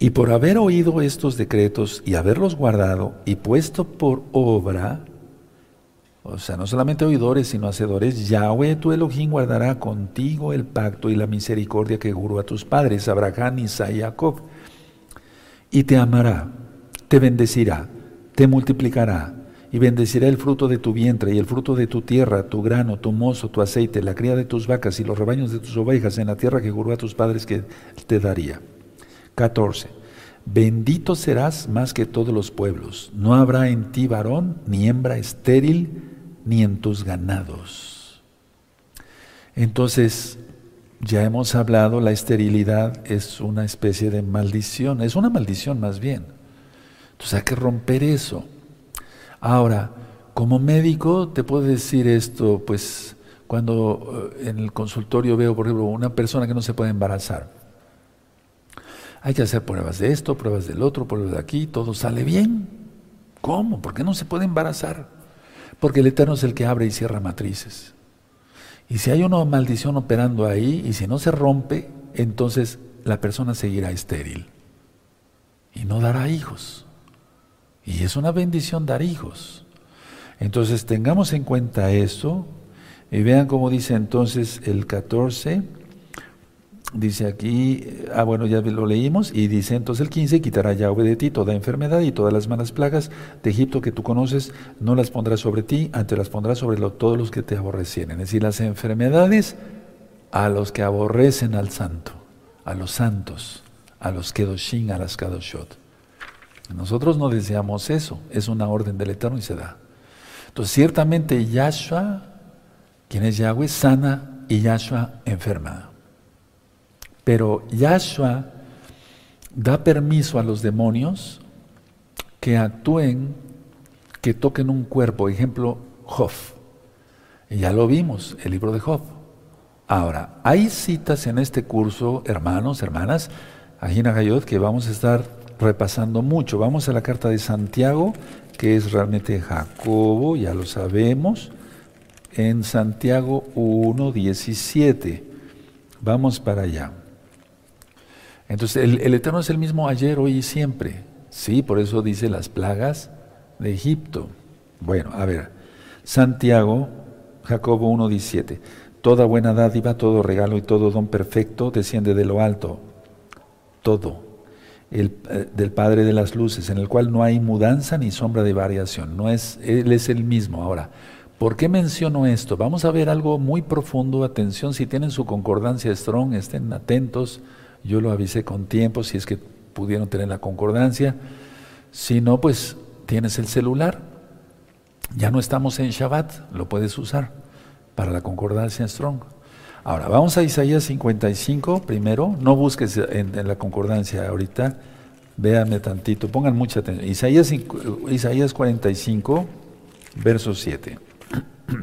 Y por haber oído estos decretos y haberlos guardado y puesto por obra, o sea, no solamente oidores, sino hacedores, Yahweh tu Elohim guardará contigo el pacto y la misericordia que juró a tus padres, Abraham, Isaac y Jacob. Y te amará, te bendecirá, te multiplicará, y bendecirá el fruto de tu vientre y el fruto de tu tierra, tu grano, tu mozo, tu aceite, la cría de tus vacas y los rebaños de tus ovejas en la tierra que juró a tus padres que te daría. 14. Bendito serás más que todos los pueblos. No habrá en ti varón, ni hembra estéril, ni en tus ganados. Entonces, ya hemos hablado, la esterilidad es una especie de maldición, es una maldición más bien. Entonces hay que romper eso. Ahora, como médico te puedo decir esto, pues cuando eh, en el consultorio veo, por ejemplo, una persona que no se puede embarazar. Hay que hacer pruebas de esto, pruebas del otro, pruebas de aquí, todo sale bien. ¿Cómo? ¿Por qué no se puede embarazar? Porque el Eterno es el que abre y cierra matrices. Y si hay una maldición operando ahí y si no se rompe, entonces la persona seguirá estéril y no dará hijos. Y es una bendición dar hijos. Entonces tengamos en cuenta eso y vean cómo dice entonces el 14 Dice aquí, ah bueno, ya lo leímos, y dice entonces el 15, quitará Yahweh de ti toda enfermedad y todas las malas plagas de Egipto que tú conoces, no las pondrá sobre ti, antes las pondrá sobre todos los que te aborrecieren. Es decir, las enfermedades a los que aborrecen al santo, a los santos, a los kedoshin, a las kadoshot. Nosotros no deseamos eso, es una orden del Eterno y se da. Entonces, ciertamente Yahshua, quien es Yahweh, sana y Yahshua enferma. Pero Yahshua da permiso a los demonios que actúen, que toquen un cuerpo. Ejemplo, Job. Y ya lo vimos, el libro de Job. Ahora, hay citas en este curso, hermanos, hermanas, Agina Gayot, que vamos a estar repasando mucho. Vamos a la carta de Santiago, que es realmente Jacobo, ya lo sabemos, en Santiago 1.17. Vamos para allá. Entonces, el, Eterno es el mismo ayer, hoy y siempre. Sí, por eso dice las plagas de Egipto. Bueno, a ver, Santiago, Jacobo 1.17. Toda buena dádiva, todo regalo y todo don perfecto desciende de lo alto. Todo. El, eh, del Padre de las Luces, en el cual no hay mudanza ni sombra de variación. No es, él es el mismo. Ahora, ¿por qué menciono esto? Vamos a ver algo muy profundo. Atención, si tienen su concordancia strong, estén atentos yo lo avisé con tiempo si es que pudieron tener la concordancia. Si no, pues tienes el celular. Ya no estamos en Shabbat, lo puedes usar para la concordancia Strong. Ahora, vamos a Isaías 55 primero. No busques en, la concordancia ahorita. Véanme tantito, pongan mucha atención. Isaías, Isaías 45, verso 7.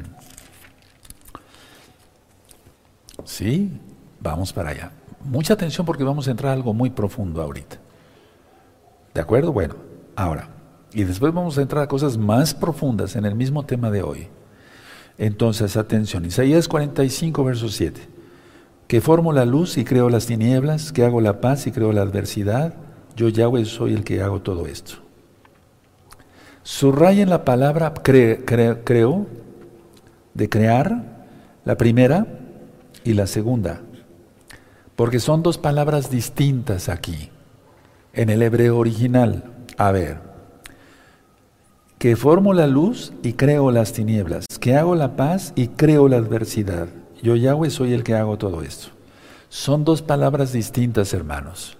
¿Sí? Vamos para allá. Mucha atención porque vamos a entrar a algo muy profundo ahorita. ¿De acuerdo? Bueno, ahora. Y después vamos a entrar a cosas más profundas en el mismo tema de hoy. Entonces, atención. Isaías 45, verso 7. Que formo la luz y creo las tinieblas, que hago la paz y creo la adversidad. Yo, Yahweh, soy el que hago todo esto. Subrayen la palabra creo, de crear, la primera y la segunda. Porque son dos palabras distintas aquí, en el hebreo original. A ver, que formo la luz y creo las tinieblas, que hago la paz y creo la adversidad. Yo Yahweh soy el que hago todo esto. Son dos palabras distintas, hermanos.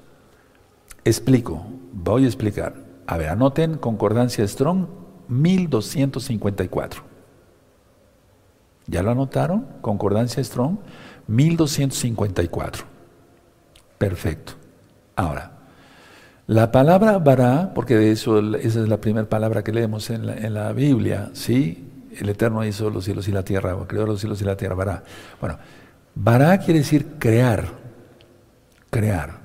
Explico, voy a explicar. A ver, anoten concordancia Strong 1254. ¿Ya lo anotaron? Concordancia Strong 1254. Perfecto. Ahora, la palabra vará, porque de eso esa es la primera palabra que leemos en la, Biblia, ¿sí? El Eterno hizo los cielos y la tierra, creó los cielos y la tierra, vará. Bueno, vará quiere decir crear, crear.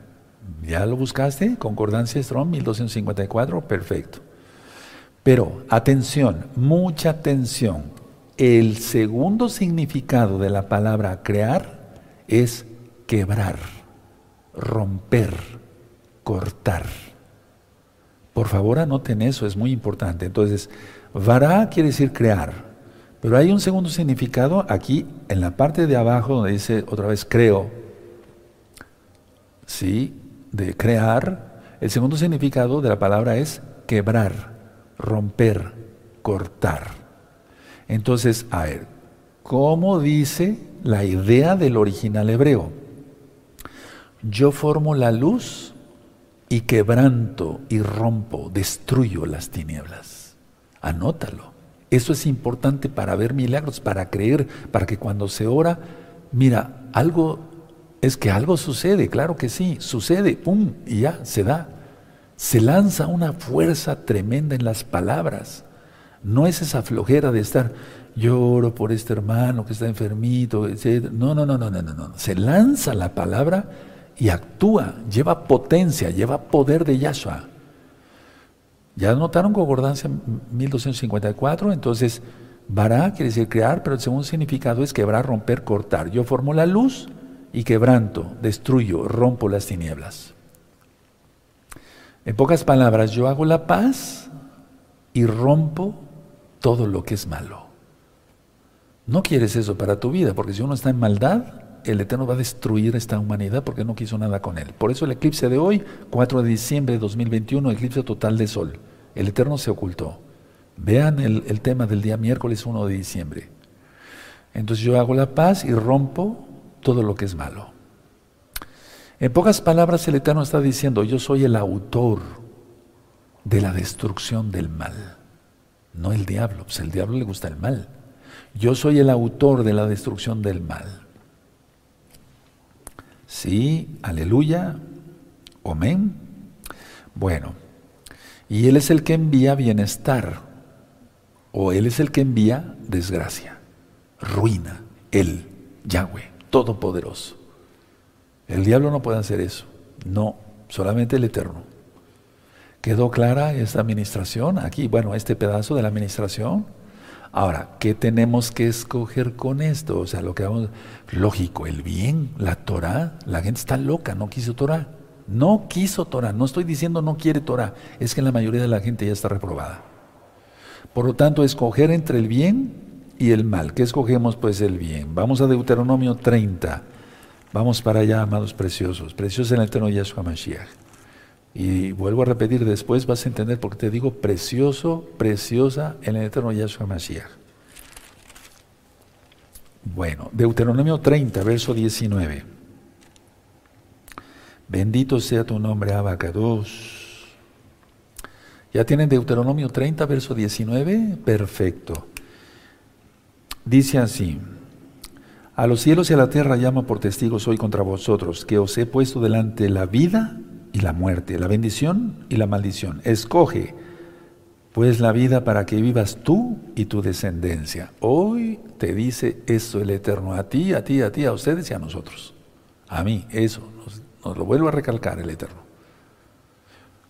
¿Ya lo buscaste? Concordancia Strong 1254, perfecto. Pero, atención, mucha atención. el segundo significado de la palabra crear es quebrar, romper, cortar. Por favor, anoten eso, es muy importante. Entonces, vará quiere decir crear, pero hay un segundo significado aquí en la parte de abajo donde dice otra vez creo. Sí, de crear, el segundo significado de la palabra es quebrar, romper, cortar. Entonces, a ver, ¿cómo dice la idea del original hebreo? Yo formo la luz y quebranto y rompo, destruyo las tinieblas. Anótalo. Eso es importante para ver milagros, para creer, para que cuando se ora, mira, algo es que algo sucede, claro que sí, sucede, pum, y ya se da. Se lanza una fuerza tremenda en las palabras. No es esa flojera de estar, lloro por este hermano que está enfermito, etc. No, no, no, no, no, no. Se lanza la palabra y actúa, lleva potencia, lleva poder de Yahshua. Ya notaron concordancia 1254, entonces Bará quiere decir crear, pero el segundo significado es quebrar, romper, cortar. Yo formo la luz y quebranto, destruyo, rompo las tinieblas. En pocas palabras, yo hago la paz y rompo todo lo que es malo. No quieres eso para tu vida, porque si uno está en maldad, el Eterno va a destruir esta humanidad porque no quiso nada con él. Por eso el eclipse de hoy, 4 de diciembre de 2021, eclipse total de sol. El Eterno se ocultó. Vean el, el tema del día miércoles 1 de diciembre. Entonces yo hago la paz y rompo todo lo que es malo. En pocas palabras, el Eterno está diciendo, yo soy el autor de la destrucción del mal, no el diablo, pues el diablo le gusta el mal. Yo soy el autor de la destrucción del mal. Sí, aleluya, amén. Bueno, y Él es el que envía bienestar, o Él es el que envía desgracia, ruina, Él, Yahweh, Todopoderoso. El diablo no puede hacer eso, no, solamente el Eterno. ¿Quedó clara esta administración? Aquí, bueno, este pedazo de la administración. Ahora, ¿qué tenemos que escoger con esto? O sea, lo que vamos, lógico, el bien, la Torah, la gente está loca, no quiso Torah. No quiso Torah, no estoy diciendo no quiere Torah, es que la mayoría de la gente ya está reprobada. Por lo tanto, escoger entre el bien y el mal. ¿Qué escogemos? Pues el bien. Vamos a Deuteronomio 30. Vamos para allá, amados preciosos. Preciosos en el eterno Yahshua Mashiach. Y vuelvo a repetir, después vas a entender por qué te digo precioso, preciosa en el eterno Yahshua Mashiach. Bueno, Deuteronomio 30, verso 19. Bendito sea tu nombre, Abacados. ¿Ya tienen Deuteronomio 30, verso 19? Perfecto. Dice así. A los cielos y a la tierra llamo por testigos hoy contra vosotros, que os he puesto delante la vida y la muerte, la bendición y la maldición. Escoge pues la vida para que vivas tú y tu descendencia. Hoy te dice esto el Eterno, a ti, a ti, a ti, a ustedes y a nosotros. A mí, eso, nos, nos lo vuelvo a recalcar el Eterno.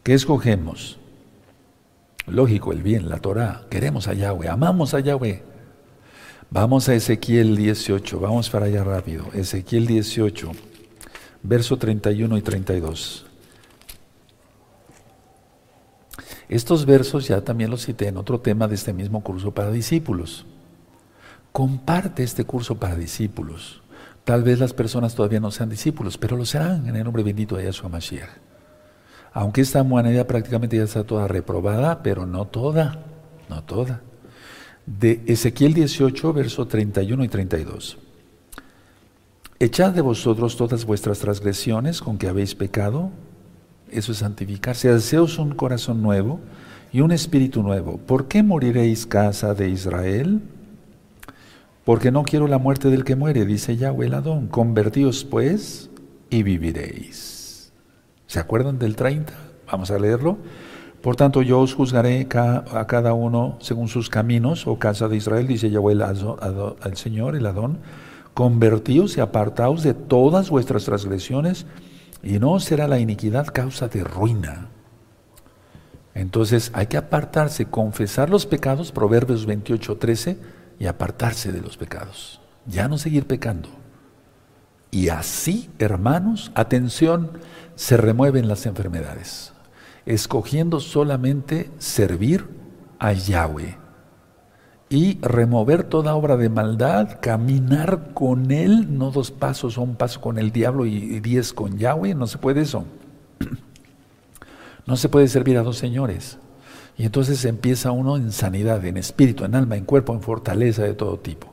¿Qué escogemos? Lógico, el bien, la Torah. Queremos a Yahweh, amamos a Yahweh. Vamos a Ezequiel 18, vamos para allá rápido. Ezequiel 18, verso 31 y 32. Estos versos ya también los cité en otro tema de este mismo curso para discípulos. Comparte este curso para discípulos. Tal vez las personas todavía no sean discípulos, pero lo serán en el nombre bendito de Yahshua Mashiach. Aunque esta humanidad prácticamente ya está toda reprobada, pero no toda, no toda. De Ezequiel 18, verso 31 y 32. Echad de vosotros todas vuestras transgresiones con que habéis pecado, eso es santificarse. Haceos un corazón nuevo y un espíritu nuevo. ¿Por qué moriréis, casa de Israel? Porque no quiero la muerte del que muere, dice Yahweh el Adón. Convertíos pues y viviréis. ¿Se acuerdan del 30? Vamos a leerlo. Por tanto, yo os juzgaré a cada uno según sus caminos, o oh casa de Israel, dice Yahweh al Señor, el Adón. Convertíos y apartaos de todas vuestras transgresiones y no será la iniquidad causa de ruina. Entonces hay que apartarse, confesar los pecados, Proverbios 28, 13, y apartarse de los pecados. Ya no seguir pecando. Y así, hermanos, atención, se remueven las enfermedades, escogiendo solamente servir a Yahweh y remover toda obra de maldad, caminar con Él, no dos pasos o un paso con el diablo y diez con Yahweh, no se puede eso. No se puede servir a dos señores. Y entonces empieza uno en sanidad, en espíritu, en alma, en cuerpo, en fortaleza de todo tipo.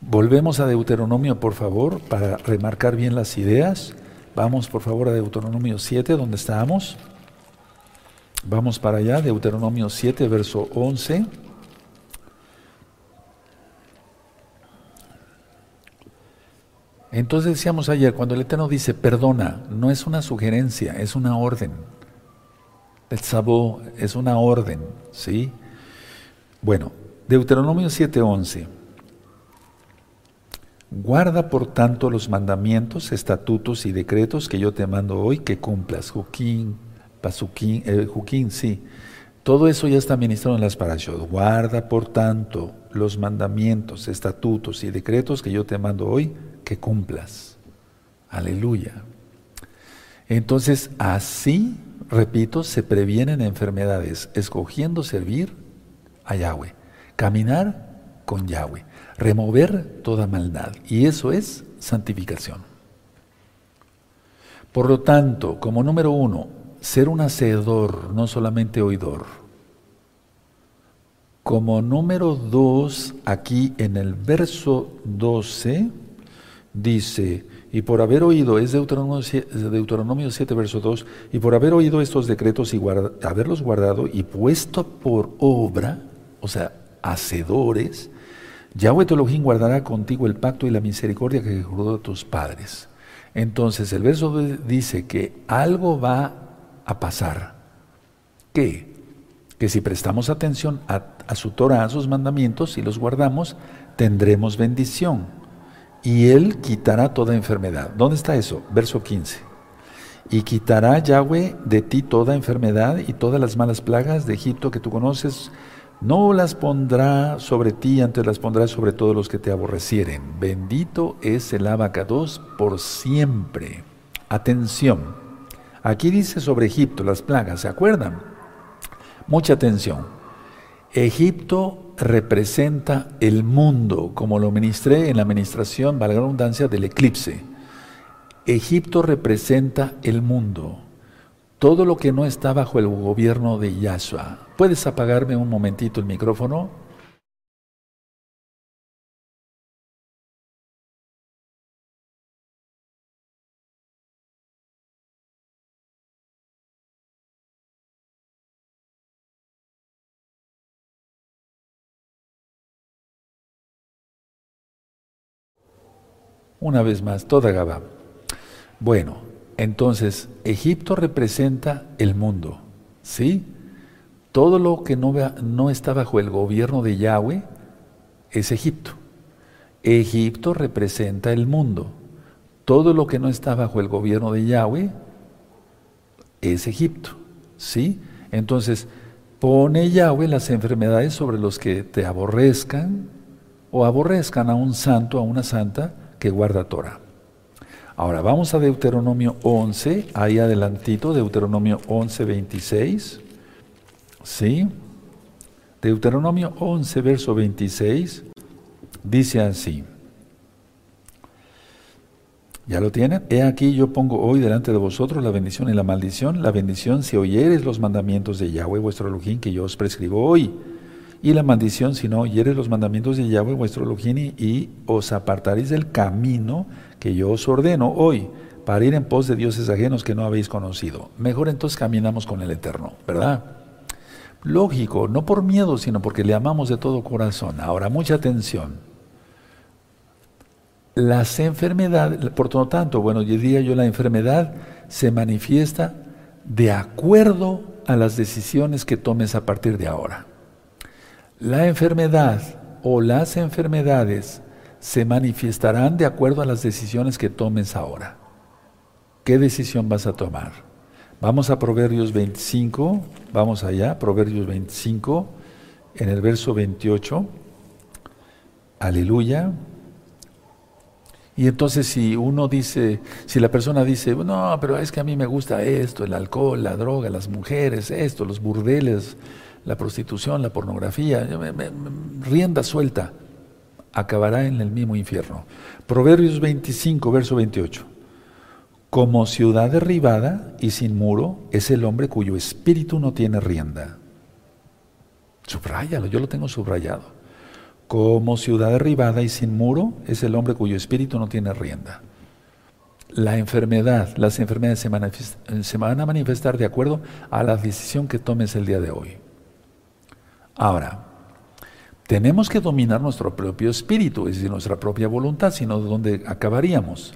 Volvemos a Deuteronomio, por favor, para remarcar bien las ideas. Vamos, por favor, a Deuteronomio 7, donde estábamos. Vamos para allá, Deuteronomio 7, verso 11. Entonces decíamos ayer, cuando el Eterno dice perdona, no es una sugerencia, es una orden. El sabó es una orden, ¿sí? Bueno, Deuteronomio 7:11. Guarda por tanto los mandamientos, estatutos y decretos que yo te mando hoy que cumplas. Juquín, Pasuquín, eh, sí. Todo eso ya está ministrado en las parashot. Guarda por tanto los mandamientos, estatutos y decretos que yo te mando hoy que cumplas. Aleluya. Entonces, así, repito, se previenen enfermedades, escogiendo servir a Yahweh, caminar con Yahweh remover toda maldad. Y eso es santificación. Por lo tanto, como número uno, ser un hacedor, no solamente oidor. Como número dos, aquí en el verso 12, dice, y por haber oído, es Deuteronomio 7, Deuteronomio 7 verso 2, y por haber oído estos decretos y haberlos guardado y puesto por obra, o sea, hacedores, Yahweh Elohim guardará contigo el pacto y la misericordia que juró a tus padres. Entonces el verso dice que algo va a pasar. ¿Qué? Que si prestamos atención a, a su Torah, a sus mandamientos y los guardamos, tendremos bendición. Y Él quitará toda enfermedad. ¿Dónde está eso? Verso 15. Y quitará Yahweh de ti toda enfermedad y todas las malas plagas de Egipto que tú conoces no las pondrá sobre ti, antes las pondrá sobre todos los que te aborrecieren. Bendito es el abacados por siempre. Atención. Aquí dice sobre Egipto, las plagas, ¿se acuerdan? Mucha atención. Egipto representa el mundo, como lo ministré en la administración, valga la redundancia, del eclipse. Egipto representa el mundo todo lo que no está bajo el gobierno de Yahshua. ¿Puedes apagarme un momentito el micrófono? Una vez más, toda Gabá. Bueno, entonces, Egipto representa el mundo, ¿sí? Todo lo que no, no está bajo el gobierno de Yahweh es Egipto. Egipto representa el mundo. Todo lo que no está bajo el gobierno de Yahweh es Egipto, ¿sí? Entonces, pone Yahweh las enfermedades sobre los que te aborrezcan o aborrezcan a un santo, a una santa que guarda Torah. Ahora vamos a Deuteronomio 11, ahí adelantito, Deuteronomio 11, 26. ¿Sí? Deuteronomio 11, verso 26, dice así. ¿Ya lo tienen? He aquí yo pongo hoy delante de vosotros la bendición y la maldición. La bendición si oyeres los mandamientos de Yahweh vuestro Elohim que yo os prescribo hoy. Y la maldición si no oyeres los mandamientos de Yahweh vuestro Elohim y os apartaréis del camino que yo os ordeno hoy para ir en pos de dioses ajenos que no habéis conocido. Mejor entonces caminamos con el Eterno, ¿verdad? Lógico, no por miedo, sino porque le amamos de todo corazón. Ahora, mucha atención. Las enfermedades, por lo tanto, bueno, yo diría yo, la enfermedad se manifiesta de acuerdo a las decisiones que tomes a partir de ahora. La enfermedad o las enfermedades se manifestarán de acuerdo a las decisiones que tomes ahora. ¿Qué decisión vas a tomar? Vamos a Proverbios 25, vamos allá, Proverbios 25, en el verso 28, Aleluya. Y entonces si uno dice, si la persona dice, no, pero es que a mí me gusta esto, el alcohol, la droga, las mujeres, esto, los burdeles, la prostitución, la pornografía, rienda suelta, acabará en el mismo infierno. Proverbios 25, verso 28. Como ciudad derribada y sin muro es el hombre cuyo espíritu no tiene rienda. Subráyalo, yo lo tengo subrayado. Como ciudad derribada y sin muro es el hombre cuyo espíritu no tiene rienda. La enfermedad, las enfermedades se, se van a manifestar de acuerdo a la decisión que tomes el día de hoy. Ahora, tenemos que dominar nuestro propio espíritu, es decir, nuestra propia voluntad, sino de dónde acabaríamos.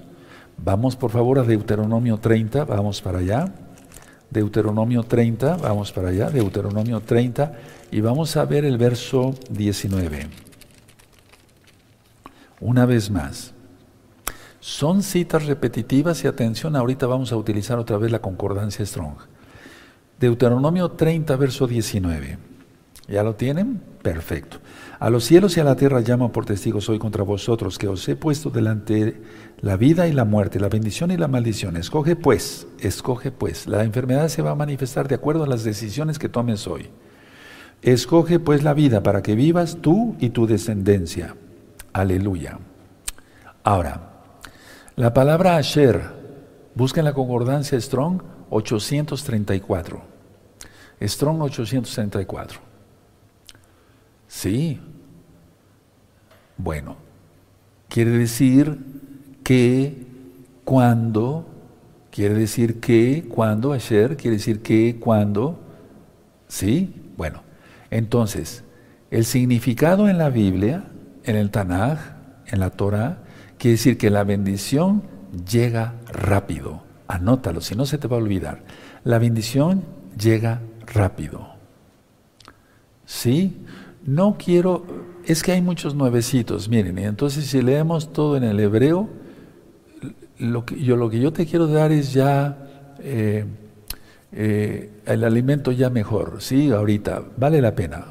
Vamos por favor a Deuteronomio 30, vamos para allá. Deuteronomio 30, vamos para allá, Deuteronomio 30, y vamos a ver el verso 19. Una vez más. Son citas repetitivas y atención, ahorita vamos a utilizar otra vez la concordancia Strong. Deuteronomio 30, verso 19. ¿Ya lo tienen? Perfecto. A los cielos y a la tierra llamo por testigos hoy contra vosotros, que os he puesto delante la vida y la muerte, la bendición y la maldición. Escoge pues, escoge pues. La enfermedad se va a manifestar de acuerdo a las decisiones que tomes hoy. Escoge pues la vida para que vivas tú y tu descendencia. Aleluya. Ahora, la palabra Asher, busca en la concordancia Strong 834. Strong 834. Sí, bueno, quiere decir que cuando, quiere decir que cuando, ayer, quiere decir que cuando, ¿sí? Bueno, entonces, el significado en la Biblia, en el Tanaj, en la Torah, quiere decir que la bendición llega rápido. Anótalo, si no se te va a olvidar. La bendición llega rápido. ¿Sí? No quiero, es que hay muchos nuevecitos, miren, y entonces si leemos todo en el hebreo, lo que yo, lo que yo te quiero dar es ya eh, eh, el alimento ya mejor, sí, ahorita, vale la pena.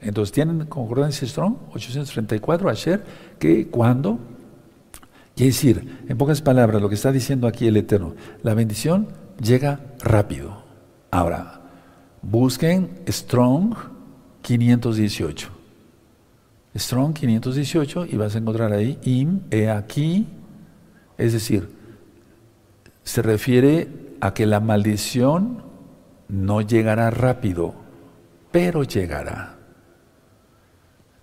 Entonces tienen concordancia Strong, 834, ayer, que cuando, quiere decir, en pocas palabras, lo que está diciendo aquí el Eterno, la bendición llega rápido. Ahora, busquen Strong 518. Strong 518 y vas a encontrar ahí im, he aquí, es decir, se refiere a que la maldición no llegará rápido, pero llegará.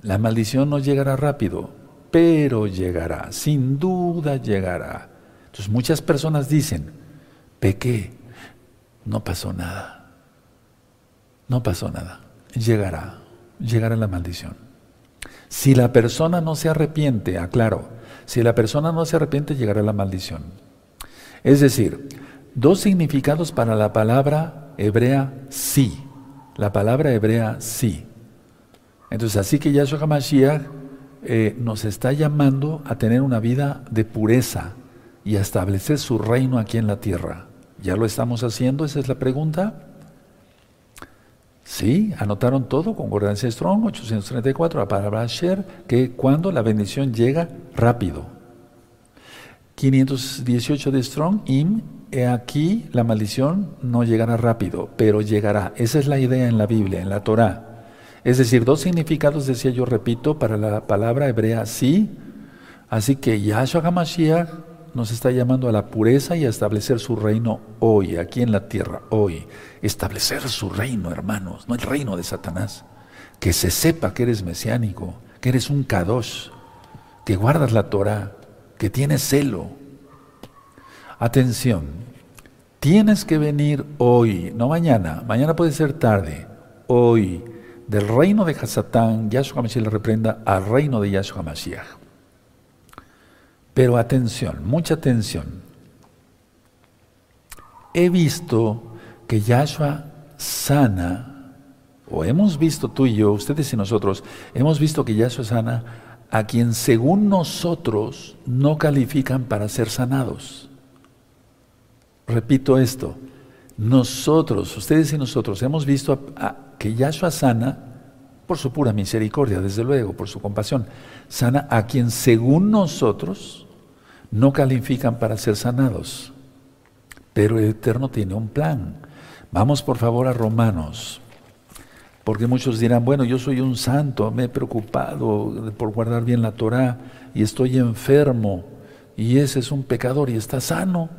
La maldición no llegará rápido, pero llegará, sin duda llegará. Entonces muchas personas dicen, pequé, no pasó nada, no pasó nada, llegará, llegará la maldición. Si la persona no se arrepiente, aclaro, si la persona no se arrepiente llegará la maldición. Es decir, dos significados para la palabra hebrea sí. La palabra hebrea sí. Entonces, así que Yahshua HaMashiach eh, nos está llamando a tener una vida de pureza y a establecer su reino aquí en la tierra. ¿Ya lo estamos haciendo? Esa es la pregunta. Sí, anotaron todo, concordancia Strong, 834, la palabra Asher, que cuando la bendición llega rápido. 518 de Strong, Im, aquí la maldición no llegará rápido, pero llegará. Esa es la idea en la Biblia, en la Torah. Es decir, dos significados, decía yo, repito, para la palabra hebrea sí. Así que Yahshua HaMashiach nos está llamando a la pureza y a establecer su reino hoy, aquí en la tierra, hoy. Establecer su reino, hermanos, no el reino de Satanás. Que se sepa que eres mesiánico, que eres un kadosh, que guardas la Torah, que tienes celo. Atención, tienes que venir hoy, no mañana, mañana puede ser tarde, hoy, del reino de Hasatán, Yahshua HaMashiach le reprenda, al reino de Yahshua HaMashiach. Pero atención, mucha atención. He visto que Yahshua sana, o hemos visto tú y yo, ustedes y nosotros, hemos visto que Yahshua sana a quien según nosotros no califican para ser sanados. Repito esto, nosotros, ustedes y nosotros, hemos visto que Yahshua sana por su pura misericordia, desde luego, por su compasión, sana a quien según nosotros no califican para ser sanados. Pero el Eterno tiene un plan. Vamos por favor a Romanos, porque muchos dirán, bueno, yo soy un santo, me he preocupado por guardar bien la Torah y estoy enfermo y ese es un pecador y está sano,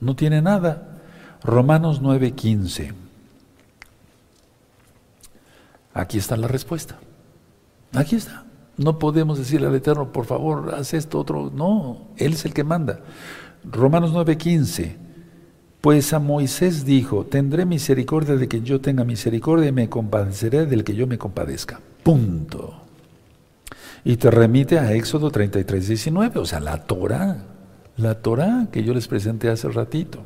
no tiene nada. Romanos 9:15. Aquí está la respuesta. Aquí está. No podemos decirle al Eterno, por favor, haz esto, otro. No, Él es el que manda. Romanos 9:15. Pues a Moisés dijo, tendré misericordia de que yo tenga misericordia y me compadeceré del que yo me compadezca. Punto. Y te remite a Éxodo 33, 19, o sea, la Torah, la Torah que yo les presenté hace ratito.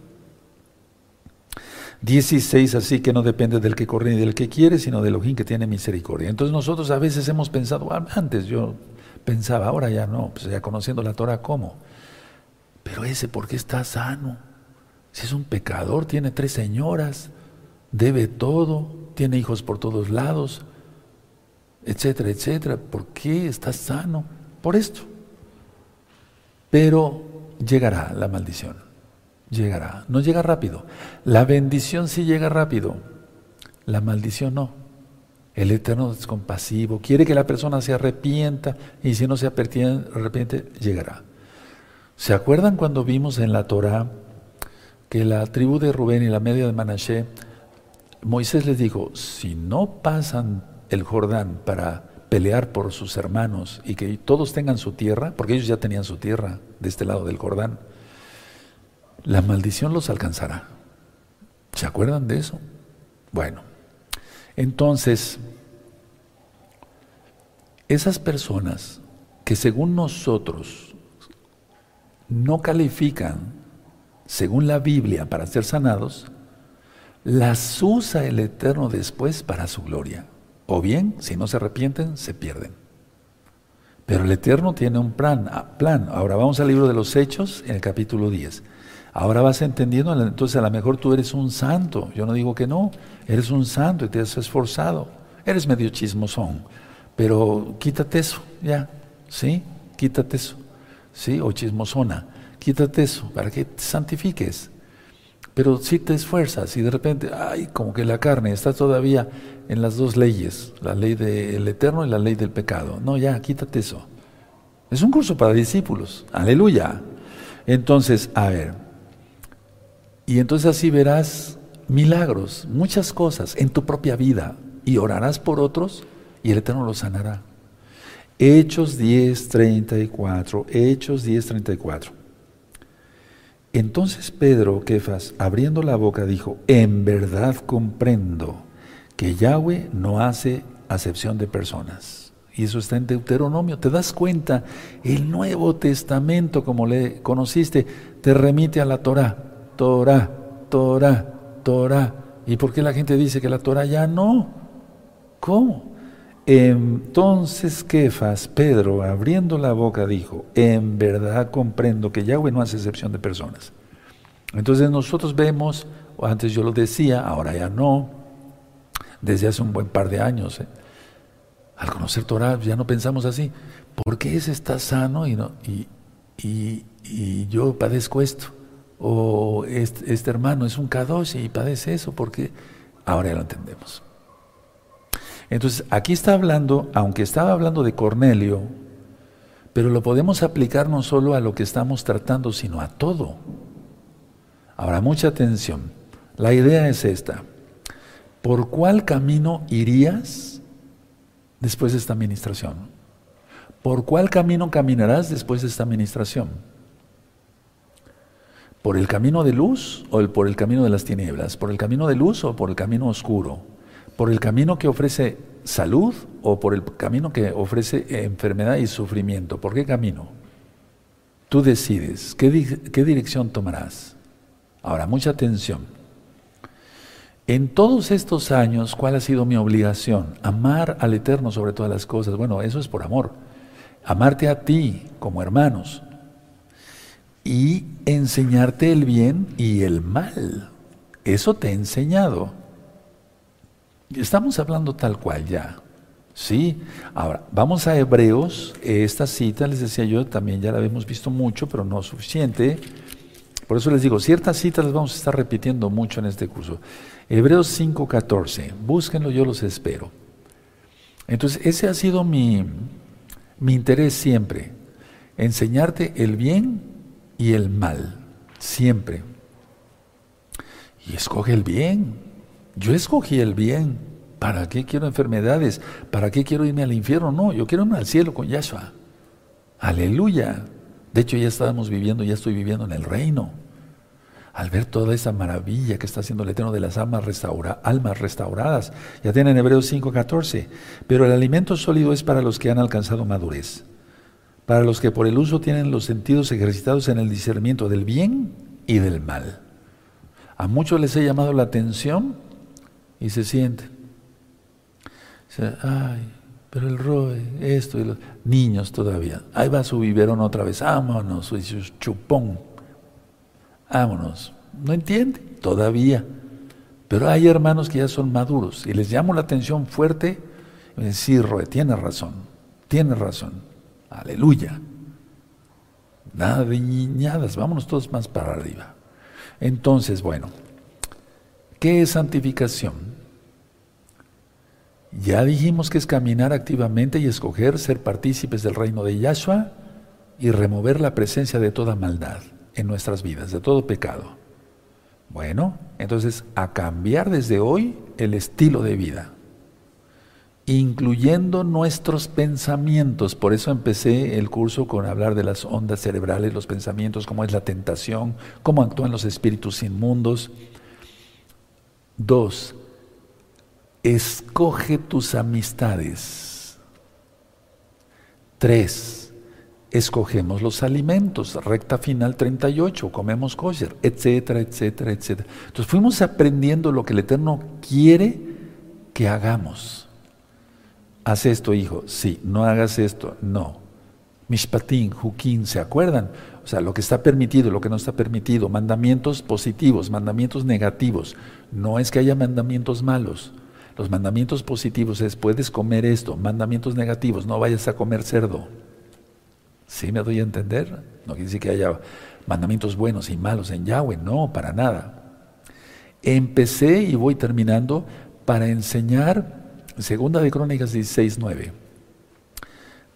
16, así que no depende del que corre ni del que quiere, sino del ojín que tiene misericordia. Entonces nosotros a veces hemos pensado, ah, antes yo pensaba, ahora ya no, pues ya conociendo la Torah, ¿cómo? Pero ese, ¿por qué está sano? Si es un pecador, tiene tres señoras, debe todo, tiene hijos por todos lados, etcétera, etcétera. ¿Por qué está sano? Por esto. Pero llegará la maldición llegará. No llega rápido. La bendición sí llega rápido. La maldición no. El Eterno es compasivo, quiere que la persona se arrepienta y si no se arrepiente, llegará. ¿Se acuerdan cuando vimos en la Torah que la tribu de Rubén y la media de Manashe, Moisés les dijo, si no pasan el Jordán para pelear por sus hermanos y que todos tengan su tierra, porque ellos ya tenían su tierra de este lado del Jordán, la maldición los alcanzará. ¿Se acuerdan de eso? Bueno, entonces, esas personas que según nosotros no califican, según la Biblia, para ser sanados, las usa el Eterno después para su gloria. O bien, si no se arrepienten, se pierden. Pero el Eterno tiene un plan, plan. Ahora vamos al libro de los Hechos, en el capítulo 10. Ahora vas entendiendo, entonces a lo mejor tú eres un santo. Yo no digo que no, eres un santo y te has esforzado. Eres medio chismosón, pero quítate eso, ya, ¿sí? Quítate eso, ¿sí? O chismosona, quítate eso para que te santifiques. Pero si te esfuerzas y de repente, ay, como que la carne está todavía en las dos leyes, la ley del eterno y la ley del pecado. No, ya, quítate eso. Es un curso para discípulos, aleluya. Entonces, a ver, y entonces así verás milagros, muchas cosas en tu propia vida y orarás por otros y el Eterno los sanará. Hechos 10, 34, Hechos 10, 34. Entonces Pedro, Kefas, abriendo la boca, dijo, en verdad comprendo que Yahweh no hace acepción de personas. Y eso está en Deuteronomio. ¿Te das cuenta? El Nuevo Testamento, como le conociste, te remite a la Torah. Torah, Torah, Torah. ¿Y por qué la gente dice que la Torah ya no? ¿Cómo? Entonces Kefas, Pedro, abriendo la boca, dijo, en verdad comprendo que Yahweh no hace excepción de personas. Entonces nosotros vemos, antes yo lo decía, ahora ya no, desde hace un buen par de años, ¿eh? al conocer Torah ya no pensamos así, ¿por qué ese está sano y, no, y, y yo padezco esto? O este, hermano es un kadosh y padece eso, porque ahora ya lo entendemos. Entonces, aquí está hablando, aunque estaba hablando de Cornelio, pero lo podemos aplicar no solo a lo que estamos tratando, sino a todo. Ahora, mucha atención. La idea es esta. ¿Por cuál camino irías después de esta administración? ¿Por cuál camino caminarás después de esta administración? ¿Por el camino de luz o por el camino de las tinieblas? ¿Por el camino de luz o por el camino oscuro? ¿Por el camino que ofrece salud o por el camino que ofrece enfermedad y sufrimiento? ¿Por qué camino? Tú decides, ¿qué, qué dirección tomarás? Ahora, mucha atención. En todos estos años, ¿cuál ha sido mi obligación? Amar al Eterno sobre todas las cosas. Bueno, eso es por amor. Amarte a ti como hermanos, y enseñarte el bien y el mal. Eso te he enseñado. Estamos hablando tal cual ya. Sí, ahora vamos a Hebreos. Esta cita, les decía yo, también ya la hemos visto mucho, pero no suficiente. Por eso les digo, ciertas citas las vamos a estar repitiendo mucho en este curso. Hebreos 5:14, búsquenlo, yo los espero. Entonces, ese ha sido mi, mi interés siempre, enseñarte el bien y el mal, siempre. Y escoge el bien. Yo escogí el bien. ¿Para qué quiero enfermedades? ¿Para qué quiero irme al infierno? No, yo quiero irme al cielo con Yahshua. Aleluya. De hecho, ya estábamos viviendo, ya estoy viviendo en el reino. Al ver toda esa maravilla que está haciendo el Eterno de las almas, almas restauradas. Ya tienen Hebreos 5:14. Pero el alimento sólido es para los que han alcanzado madurez. Para los que por el uso tienen los sentidos ejercitados en el discernimiento del bien y del mal. A muchos les he llamado la atención y se sienten ay, pero el roe, esto y los niños todavía. Ahí va su biberón otra vez, vámonos, y su chupón, vámonos. No entiende, todavía. Pero hay hermanos que ya son maduros y les llamo la atención fuerte. Y sí, Roe, tiene razón, tiene razón. Aleluya. Nada de niñadas, vámonos todos más para arriba. Entonces, bueno, ¿qué es santificación? Ya dijimos que es caminar activamente y escoger ser partícipes del reino de Yahshua y remover la presencia de toda maldad en nuestras vidas, de todo pecado. Bueno, entonces a cambiar desde hoy el estilo de vida, incluyendo nuestros pensamientos. Por eso empecé el curso con hablar de las ondas cerebrales, los pensamientos, cómo es la tentación, cómo actúan los espíritus inmundos. Dos, Escoge tus amistades. Tres, escogemos los alimentos, recta final 38, comemos kosher, etcétera, etcétera, etcétera. Entonces fuimos aprendiendo lo que el Eterno quiere que hagamos. Haz esto, hijo, sí, no hagas esto, no. Mishpatín, Juquín, ¿se acuerdan? O sea, lo que está permitido, lo que no está permitido, mandamientos positivos, mandamientos negativos. No es que haya mandamientos malos, los mandamientos positivos es, puedes comer esto. Mandamientos negativos, no vayas a comer cerdo. ¿Sí me doy a entender? No quiere decir que haya mandamientos buenos y malos en Yahweh, no, para nada. Empecé y voy terminando para enseñar, segunda de Crónicas 16, 9.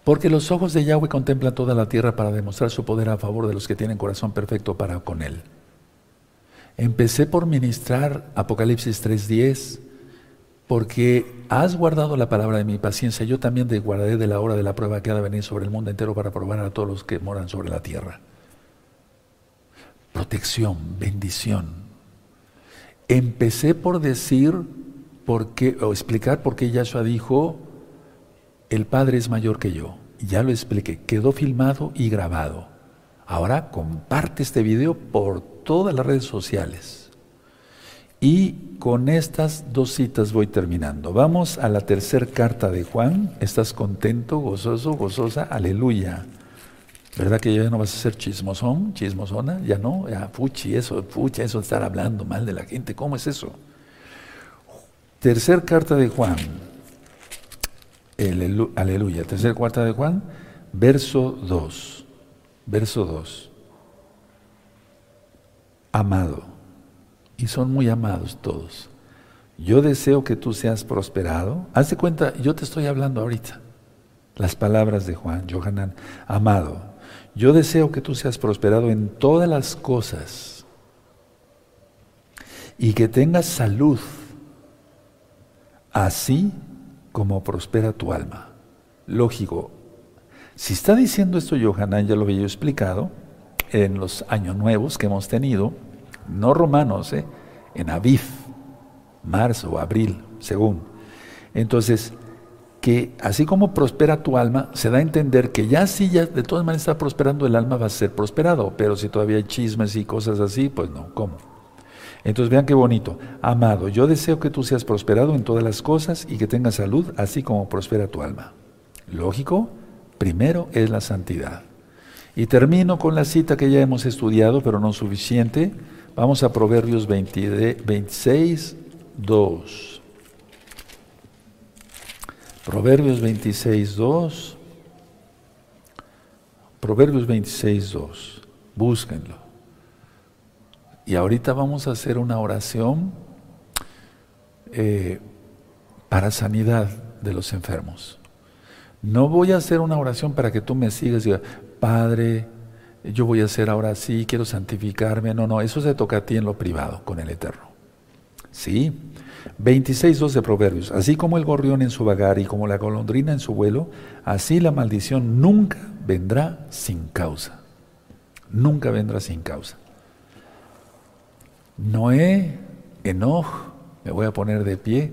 Porque los ojos de Yahweh contemplan toda la tierra para demostrar su poder a favor de los que tienen corazón perfecto para con Él. Empecé por ministrar Apocalipsis 3.10 porque has guardado la palabra de mi paciencia, yo también te guardaré de la hora de la prueba que ha de venir sobre el mundo entero para probar a todos los que moran sobre la tierra. Protección, bendición. Empecé por decir, por qué, o explicar por qué Yahshua dijo, el Padre es mayor que yo. ya lo expliqué, quedó filmado y grabado. Ahora comparte este video por todas las redes sociales. Y con estas dos citas voy terminando. Vamos a la tercera carta de Juan. ¿Estás contento, gozoso, gozosa? Aleluya. ¿Verdad que ya no vas a ser chismosón, chismosona? Ya no, ya fuchi, eso, fuchi, eso de estar hablando mal de la gente. ¿Cómo es eso? Tercer carta de Juan. aleluya. Tercer carta de Juan, verso 2. Verso 2. Amado y son muy amados todos. Yo deseo que tú seas prosperado. Hazte cuenta, yo te estoy hablando ahorita. Las palabras de Juan, Johanan, amado, yo deseo que tú seas prosperado en todas las cosas y que tengas salud, así como prospera tu alma. Lógico, si está diciendo esto Johanan, ya lo había explicado en los años nuevos que hemos tenido, no romanos, ¿eh? en Aviv, marzo abril, según. Entonces, que así como prospera tu alma, se da a entender que ya si ya de todas maneras está prosperando el alma, va a ser prosperado, pero si todavía hay chismes y cosas así, pues no, ¿cómo? Entonces vean qué bonito. Amado, yo deseo que tú seas prosperado en todas las cosas y que tengas salud, así como prospera tu alma. Lógico, primero es la santidad. Y termino con la cita que ya hemos estudiado, pero no suficiente, Vamos a Proverbios 26, 2. Proverbios 26, 2. Proverbios 26, 2. Búsquenlo. Y ahorita vamos a hacer una oración eh, para sanidad de los enfermos. No voy a hacer una oración para que tú me sigas y digas, Padre, yo voy a hacer ahora sí, quiero santificarme. No, no, eso se toca a ti en lo privado, con el Eterno. Sí. 26.2 de Proverbios. Así como el gorrión en su vagar y como la golondrina en su vuelo, así la maldición nunca vendrá sin causa. Nunca vendrá sin causa. Noé, Enoch, me voy a poner de pie.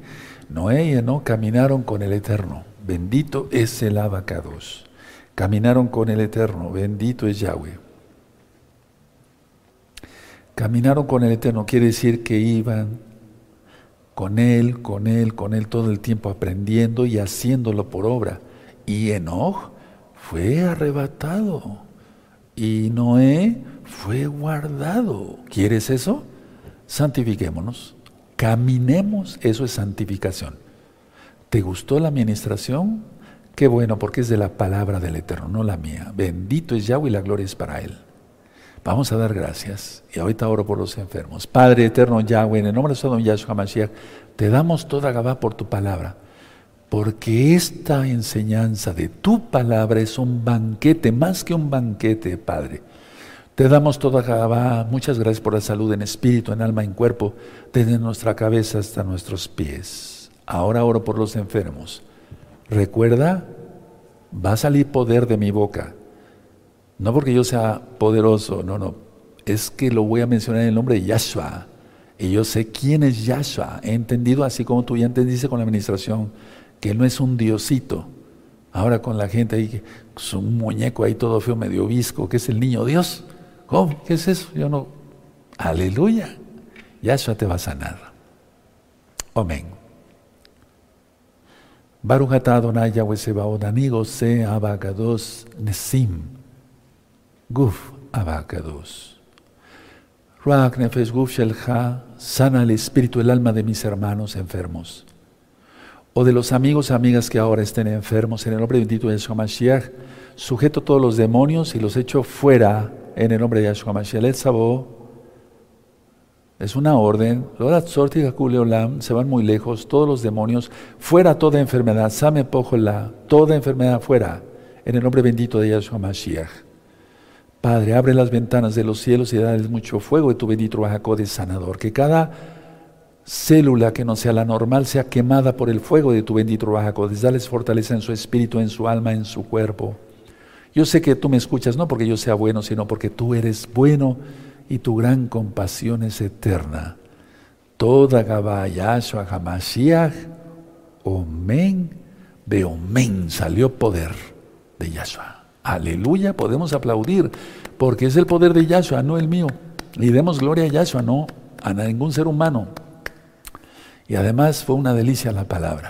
Noé y Enoch caminaron con el Eterno. Bendito es el abacados. Caminaron con el Eterno. Bendito es Yahweh. Caminaron con el Eterno quiere decir que iban con Él, con Él, con Él todo el tiempo aprendiendo y haciéndolo por obra. Y Enoch fue arrebatado y Noé fue guardado. ¿Quieres eso? Santifiquémonos, caminemos, eso es santificación. ¿Te gustó la administración? Qué bueno, porque es de la palabra del Eterno, no la mía. Bendito es Yahweh y la gloria es para Él. Vamos a dar gracias. Y ahorita oro por los enfermos. Padre eterno Yahweh, en el nombre de Don Yahshua Mashiach, te damos toda Gabá por tu palabra. Porque esta enseñanza de tu palabra es un banquete, más que un banquete, Padre. Te damos toda Gabá. Muchas gracias por la salud en espíritu, en alma, en cuerpo, desde nuestra cabeza hasta nuestros pies. Ahora oro por los enfermos. Recuerda, va a salir poder de mi boca no porque yo sea poderoso, no, no. Es que lo voy a mencionar en el nombre de Yahshua. Y yo sé quién es Yahshua. He entendido, así como tú ya entendiste con la administración, que Él no es un diosito. Ahora con la gente ahí, es un muñeco ahí todo feo, medio visco, que es el niño Dios. ¿Cómo? ¿Qué es eso? Yo no. Aleluya. Yahshua te va a sanar. Amén. Adonai nesim. Guf Abacados. Ruach Nefesh Guf Shelcha, sana el espíritu, el alma de mis hermanos enfermos. O de los amigos amigas que ahora estén enfermos, en el nombre bendito de Yahshua Mashiach, sujeto todos los demonios y los echo fuera en el nombre de Yahshua Mashiach. Es una orden. Se van muy lejos, todos los demonios, fuera toda enfermedad. Same pojola, toda enfermedad fuera, en el nombre bendito de Yahshua Mashiach. Padre, abre las ventanas de los cielos y dale mucho fuego de tu bendito de sanador. Que cada célula que no sea la normal sea quemada por el fuego de tu bendito Bajacodes. Dales fortaleza en su espíritu, en su alma, en su cuerpo. Yo sé que tú me escuchas no porque yo sea bueno, sino porque tú eres bueno y tu gran compasión es eterna. Toda Gabayashua Hamashiach, Omen, Beomen, salió poder de Yahshua. Aleluya, podemos aplaudir, porque es el poder de Yahshua, no el mío. Y demos gloria a Yahshua, no a ningún ser humano. Y además fue una delicia la palabra.